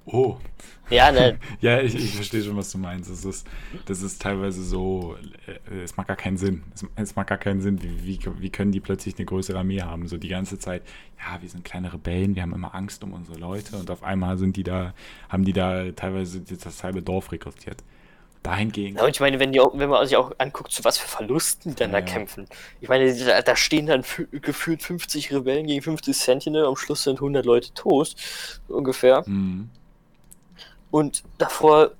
Oh. Ja, ne, Ja, ich, ich verstehe schon, was du meinst. Das ist, das ist teilweise so, äh, es macht gar keinen Sinn. Es, es macht gar keinen Sinn. Wie, wie, wie können die plötzlich eine größere Armee haben? So die ganze Zeit, ja, wir sind kleine Rebellen, wir haben immer Angst um unsere Leute und auf einmal sind die da, haben die da teilweise das halbe Dorf rekrutiert. Dahingegen, Ja, und ich meine, wenn, die wenn man sich auch anguckt, zu was für Verlusten die dann Ja, da kämpfen. Ich meine, da, da stehen dann fü- gefühlt 50 Rebellen gegen 50 Sentinel, am Schluss sind 100 Leute tot, ungefähr. Mhm. Und davor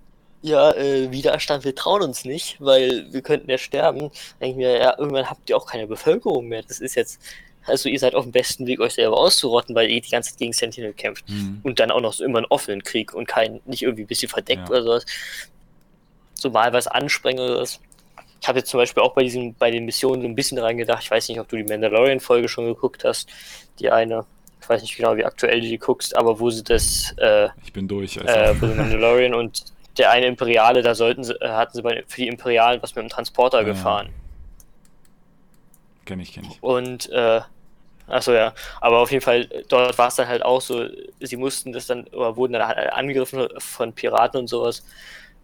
ja, äh, Widerstand, wir trauen uns nicht, weil wir könnten ja sterben. Denke ich mir, ja, irgendwann habt ihr auch keine Bevölkerung mehr. Das ist jetzt, also ihr seid auf dem besten Weg, euch selber auszurotten, weil ihr die ganze Zeit gegen Sentinel kämpft. Mhm. Und dann auch noch so immer einen offenen Krieg und kein, nicht irgendwie ein bisschen verdeckt Ja. oder sowas. So mal was ansprengen oder sowas. Ich habe jetzt zum Beispiel auch bei diesen, bei den Missionen so ein bisschen daran gedacht, ich weiß nicht, ob du die Mandalorian-Folge schon geguckt hast, die eine, ich weiß nicht genau, wie aktuell du die guckst, aber wo sie das, äh, Ich bin durch. Also. äh, wo sie Mandalorian und der eine Imperiale, da sollten sie, äh, hatten sie bei, für die Imperialen was mit dem Transporter Ja. gefahren. kenn ich, kenn ich. Und, äh, achso, ja. Aber auf jeden Fall, dort war es dann halt auch so, sie mussten das dann, oder wurden dann halt angegriffen von Piraten und sowas.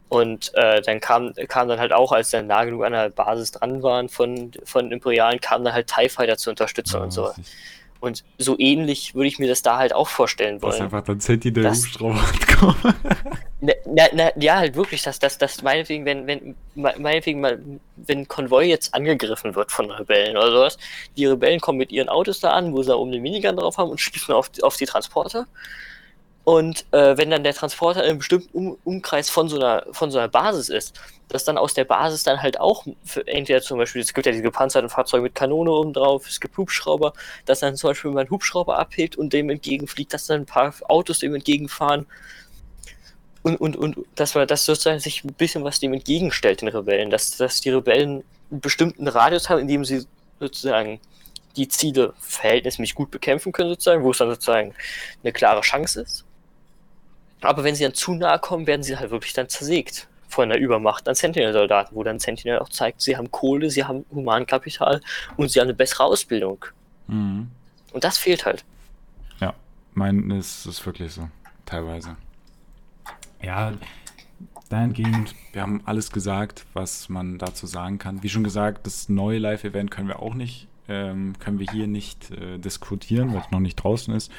Und äh, dann kam, kam dann halt auch, als dann nah genug an der Basis dran waren von, von Imperialen, kamen dann halt TIE Fighter zur Unterstützung und so. ich. Und so ähnlich würde ich mir das da halt auch vorstellen Dass wollen. einfach dann Sentinel Hubschrauber kommen. Na, na, na, ja, halt wirklich, dass das, das meinetwegen, wenn, wenn, me- meinetwegen mal, wenn ein Konvoi jetzt angegriffen wird von Rebellen oder sowas, die Rebellen kommen mit ihren Autos da an, wo sie da oben den Minigun drauf haben und schießen auf, die- auf die Transporter. Und äh, wenn dann der Transporter in einem bestimmten um Umkreis von so, einer, von so einer Basis ist, dass dann aus der Basis dann halt auch, entweder zum Beispiel, es gibt ja diese gepanzerten Fahrzeuge mit Kanone oben drauf, es gibt Hubschrauber, dass dann zum Beispiel mal ein Hubschrauber abhebt und dem entgegenfliegt, dass dann ein paar Autos dem entgegenfahren und, und, und dass man das sozusagen sich ein bisschen was dem entgegenstellt, den Rebellen, dass, dass die Rebellen einen bestimmten Radius haben, in dem sie sozusagen die Ziele verhältnismäßig gut bekämpfen können, sozusagen, wo es dann sozusagen eine klare Chance ist. Aber wenn sie dann zu nahe kommen, werden sie halt wirklich dann zersägt von der Übermacht an Sentinel-Soldaten, wo dann Sentinel auch zeigt, sie haben Kohle, sie haben Humankapital und sie haben eine bessere Ausbildung. Mhm. Und das fehlt halt. Ja, mein ist, ist wirklich so. Teilweise. Ja, dahingehend, wir haben alles gesagt, was man dazu sagen kann. Wie schon gesagt, das neue Live-Event können wir auch nicht, ähm, können wir hier nicht äh, diskutieren, weil es noch nicht draußen ist.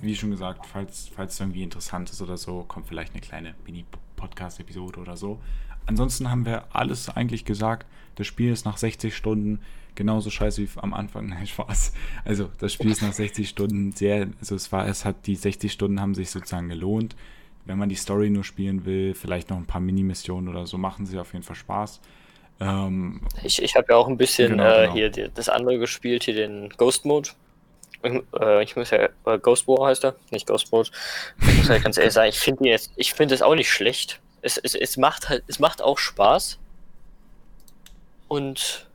Wie schon gesagt, falls, falls es irgendwie interessant ist oder so, kommt vielleicht eine kleine Mini-Podcast-Episode oder so. Ansonsten haben wir alles eigentlich gesagt. Das Spiel ist nach 60 Stunden genauso scheiße wie am Anfang. Nein, Spaß. Also, das Spiel ist nach 60 Stunden sehr, also es war, es hat, die 60 Stunden haben sich sozusagen gelohnt. Wenn man die Story nur spielen will, vielleicht noch ein paar Mini-Missionen oder so, machen sie auf jeden Fall Spaß. Ähm, Ich, ich habe ja auch ein bisschen Genau, äh, genau. hier die, das andere gespielt, hier den Ghost Mode. Ich, äh, ich muss ja, äh, Ghost War heißt er, nicht Ghost Mode. Ich muss halt ganz ehrlich sagen, ich finde jetzt, ich finde es auch nicht schlecht. Es, es, es macht halt, es macht auch Spaß. Und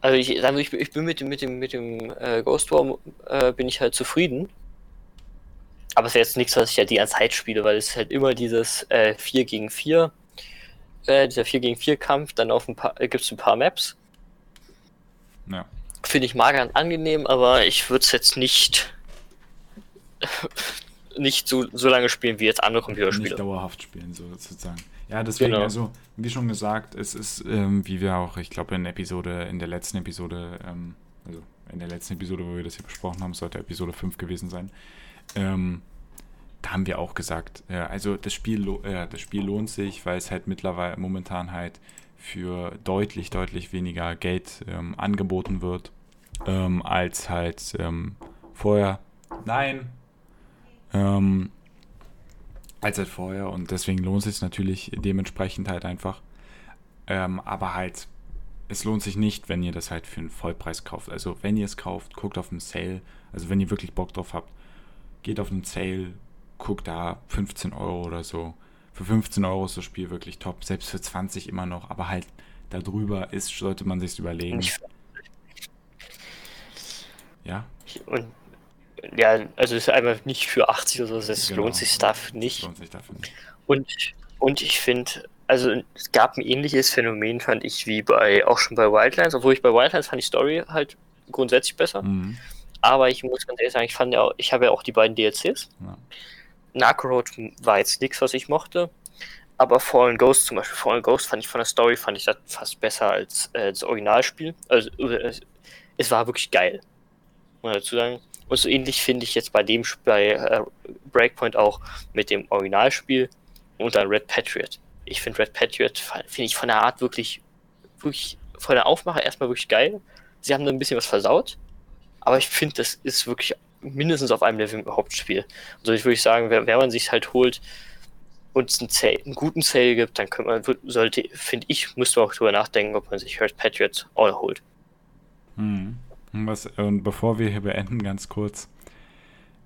also ich, wir, ich, bin- ich bin mit dem, mit dem, mit dem äh, Ghost War äh, bin ich halt zufrieden. Aber es ist jetzt nichts, was ich halt die ganze Zeit spiele, weil es ist halt immer dieses äh, 4 gegen 4 äh, dieser 4 gegen 4 Kampf, dann auf ein paar, äh, gibt es ein paar Maps. ja. Finde ich mager und angenehm, aber ich würde es jetzt nicht nicht so, so lange spielen wie jetzt andere nicht Computerspiele. dauerhaft spielen, so sozusagen. Ja, deswegen, Genau. also, wie schon gesagt, es ist, ähm, wie wir auch, ich glaube, in der Episode, in der letzten Episode, ähm, also in der letzten Episode, wo wir das hier besprochen haben, sollte Episode 5 gewesen sein, ähm, da haben wir auch gesagt, äh, also das Spiel, äh, das Spiel lohnt sich, weil es halt mittlerweile momentan halt für deutlich, deutlich weniger Geld ähm, angeboten wird, ähm, als halt ähm, vorher. Nein! Ähm, als halt vorher und deswegen lohnt es sich natürlich dementsprechend halt einfach. Ähm, aber halt, es lohnt sich nicht, wenn ihr das halt für einen Vollpreis kauft. Also wenn ihr es kauft, guckt auf einen Sale. Also wenn ihr wirklich Bock drauf habt, geht auf einen Sale, guckt da 15 Euro oder so. Für 15 Euro ist das Spiel wirklich top, selbst für 20 immer noch, aber halt darüber ist, sollte man sich überlegen. Ja, und, ja, also es ist einfach nicht für 80 oder so, es Genau. lohnt sich dafür nicht. lohnt sich dafür nicht. Und, und ich finde, also es gab ein ähnliches Phänomen, fand ich, wie bei auch schon bei Wildlands, obwohl ich bei Wildlands fand die Story halt grundsätzlich besser. Mhm. Aber ich muss ganz ehrlich sagen, ich fand ja auch, ich habe ja auch die beiden DLCs. Ja. Narco Road war jetzt nichts, was ich mochte. Aber Fallen Ghost zum Beispiel, Fallen Ghost fand ich von der Story, fand ich das fast besser als äh, das Originalspiel. Also äh, es, war wirklich geil. Muss man dazu sagen. Und so ähnlich finde ich jetzt bei dem bei äh, Breakpoint auch mit dem Originalspiel und dann Red Patriot. Ich finde Red Patriot finde ich von der Art wirklich, wirklich von der Aufmache erstmal wirklich geil. Sie haben da ein bisschen was versaut, aber ich finde, das ist wirklich mindestens auf einem Level im Hauptspiel. Also ich würde sagen, wenn, wenn man sich halt holt uns einen, Sale, einen guten Sale gibt, dann könnte man, sollte, finde ich, müsste man auch drüber nachdenken, ob man sich Hurt Patriots all holt. Hm. Was, und bevor wir hier beenden, ganz kurz.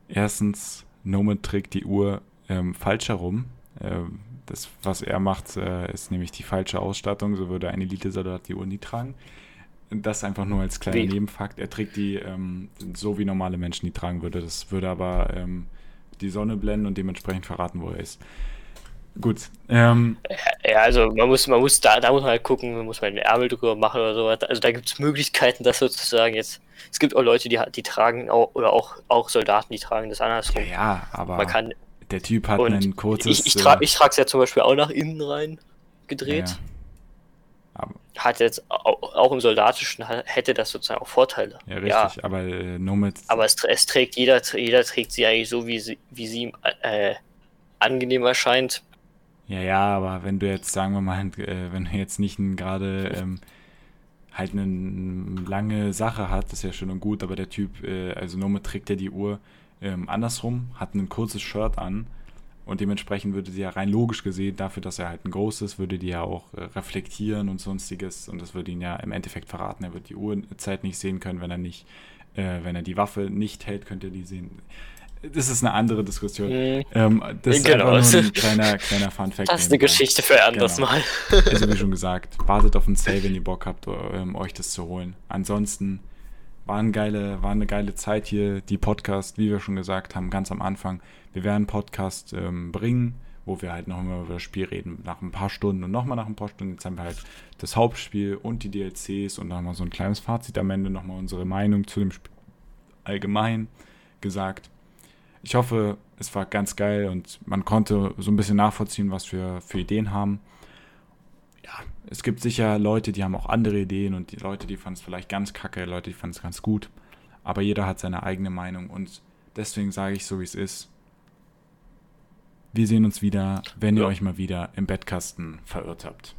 Erstens, Nomen trägt die Uhr ähm, falsch herum. Ähm, das, was er macht, äh, ist nämlich die falsche Ausstattung. So würde ein Elite-Soldat die Uhr nie tragen. Das einfach nur als kleiner? Nebenfakt. Er trägt die ähm, so, wie normale Menschen die tragen würde. Das würde aber ähm, die Sonne blenden und dementsprechend verraten, wo er ist. Gut. Ähm, ja, also man muss, man muss da, da muss man halt gucken, man muss mal den Ärmel drüber machen oder sowas. Also da gibt es Möglichkeiten, das sozusagen jetzt. Es gibt auch Leute, die, die tragen auch, oder auch, auch Soldaten, die tragen das andersrum. Ja, aber man kann, der Typ hat ein kurzes. Ich, ich, tra äh, ich trage es ja zum Beispiel auch nach innen rein gedreht. Ja, hat jetzt auch, im Soldatischen hätte das sozusagen auch Vorteile. Ja, richtig, ja. aber äh, nur mit. Aber es, es, trägt jeder, jeder trägt sie eigentlich so, wie sie, wie sie ihm äh, angenehm erscheint. Ja, ja, aber wenn du jetzt, sagen wir mal, äh, wenn du jetzt nicht gerade ähm, halt eine lange Sache hat, ist ja schön und gut, aber der Typ, äh, also Nome trägt ja die Uhr ähm, andersrum, hat ein kurzes Shirt an und dementsprechend würde sie ja rein logisch gesehen, dafür, dass er halt ein großes, würde die ja auch äh, reflektieren und sonstiges und das würde ihn ja im Endeffekt verraten. Er wird die Uhrzeit nicht sehen können, wenn er nicht, äh, wenn er die Waffe nicht hält, könnte er die sehen das ist eine andere Diskussion. Mhm. Ähm, das ist genau. einfach nur ein kleiner, kleiner Fun-Fact. Das ist eine Geschichte für anders genau. mal. also wie schon gesagt, wartet auf ein Sale, wenn ihr Bock habt, ähm, euch das zu holen. Ansonsten war eine, geile, war eine geile Zeit hier, die Podcast, wie wir schon gesagt haben, ganz am Anfang. Wir werden einen Podcast ähm, bringen, wo wir halt noch immer über das Spiel reden, nach ein paar Stunden und nochmal nach ein paar Stunden. Jetzt haben wir halt das Hauptspiel und die DLCs und dann mal so ein kleines Fazit am Ende, nochmal unsere Meinung zu dem Spiel allgemein gesagt. Ich hoffe, es war ganz geil und man konnte so ein bisschen nachvollziehen, was wir für Ideen haben. Ja, es gibt sicher Leute, die haben auch andere Ideen und die Leute, die fanden es vielleicht ganz kacke, Leute, die fanden es ganz gut. Aber jeder hat seine eigene Meinung und deswegen sage ich so, wie es ist. Wir sehen uns wieder, wenn ihr euch mal wieder im Bettkasten verirrt habt.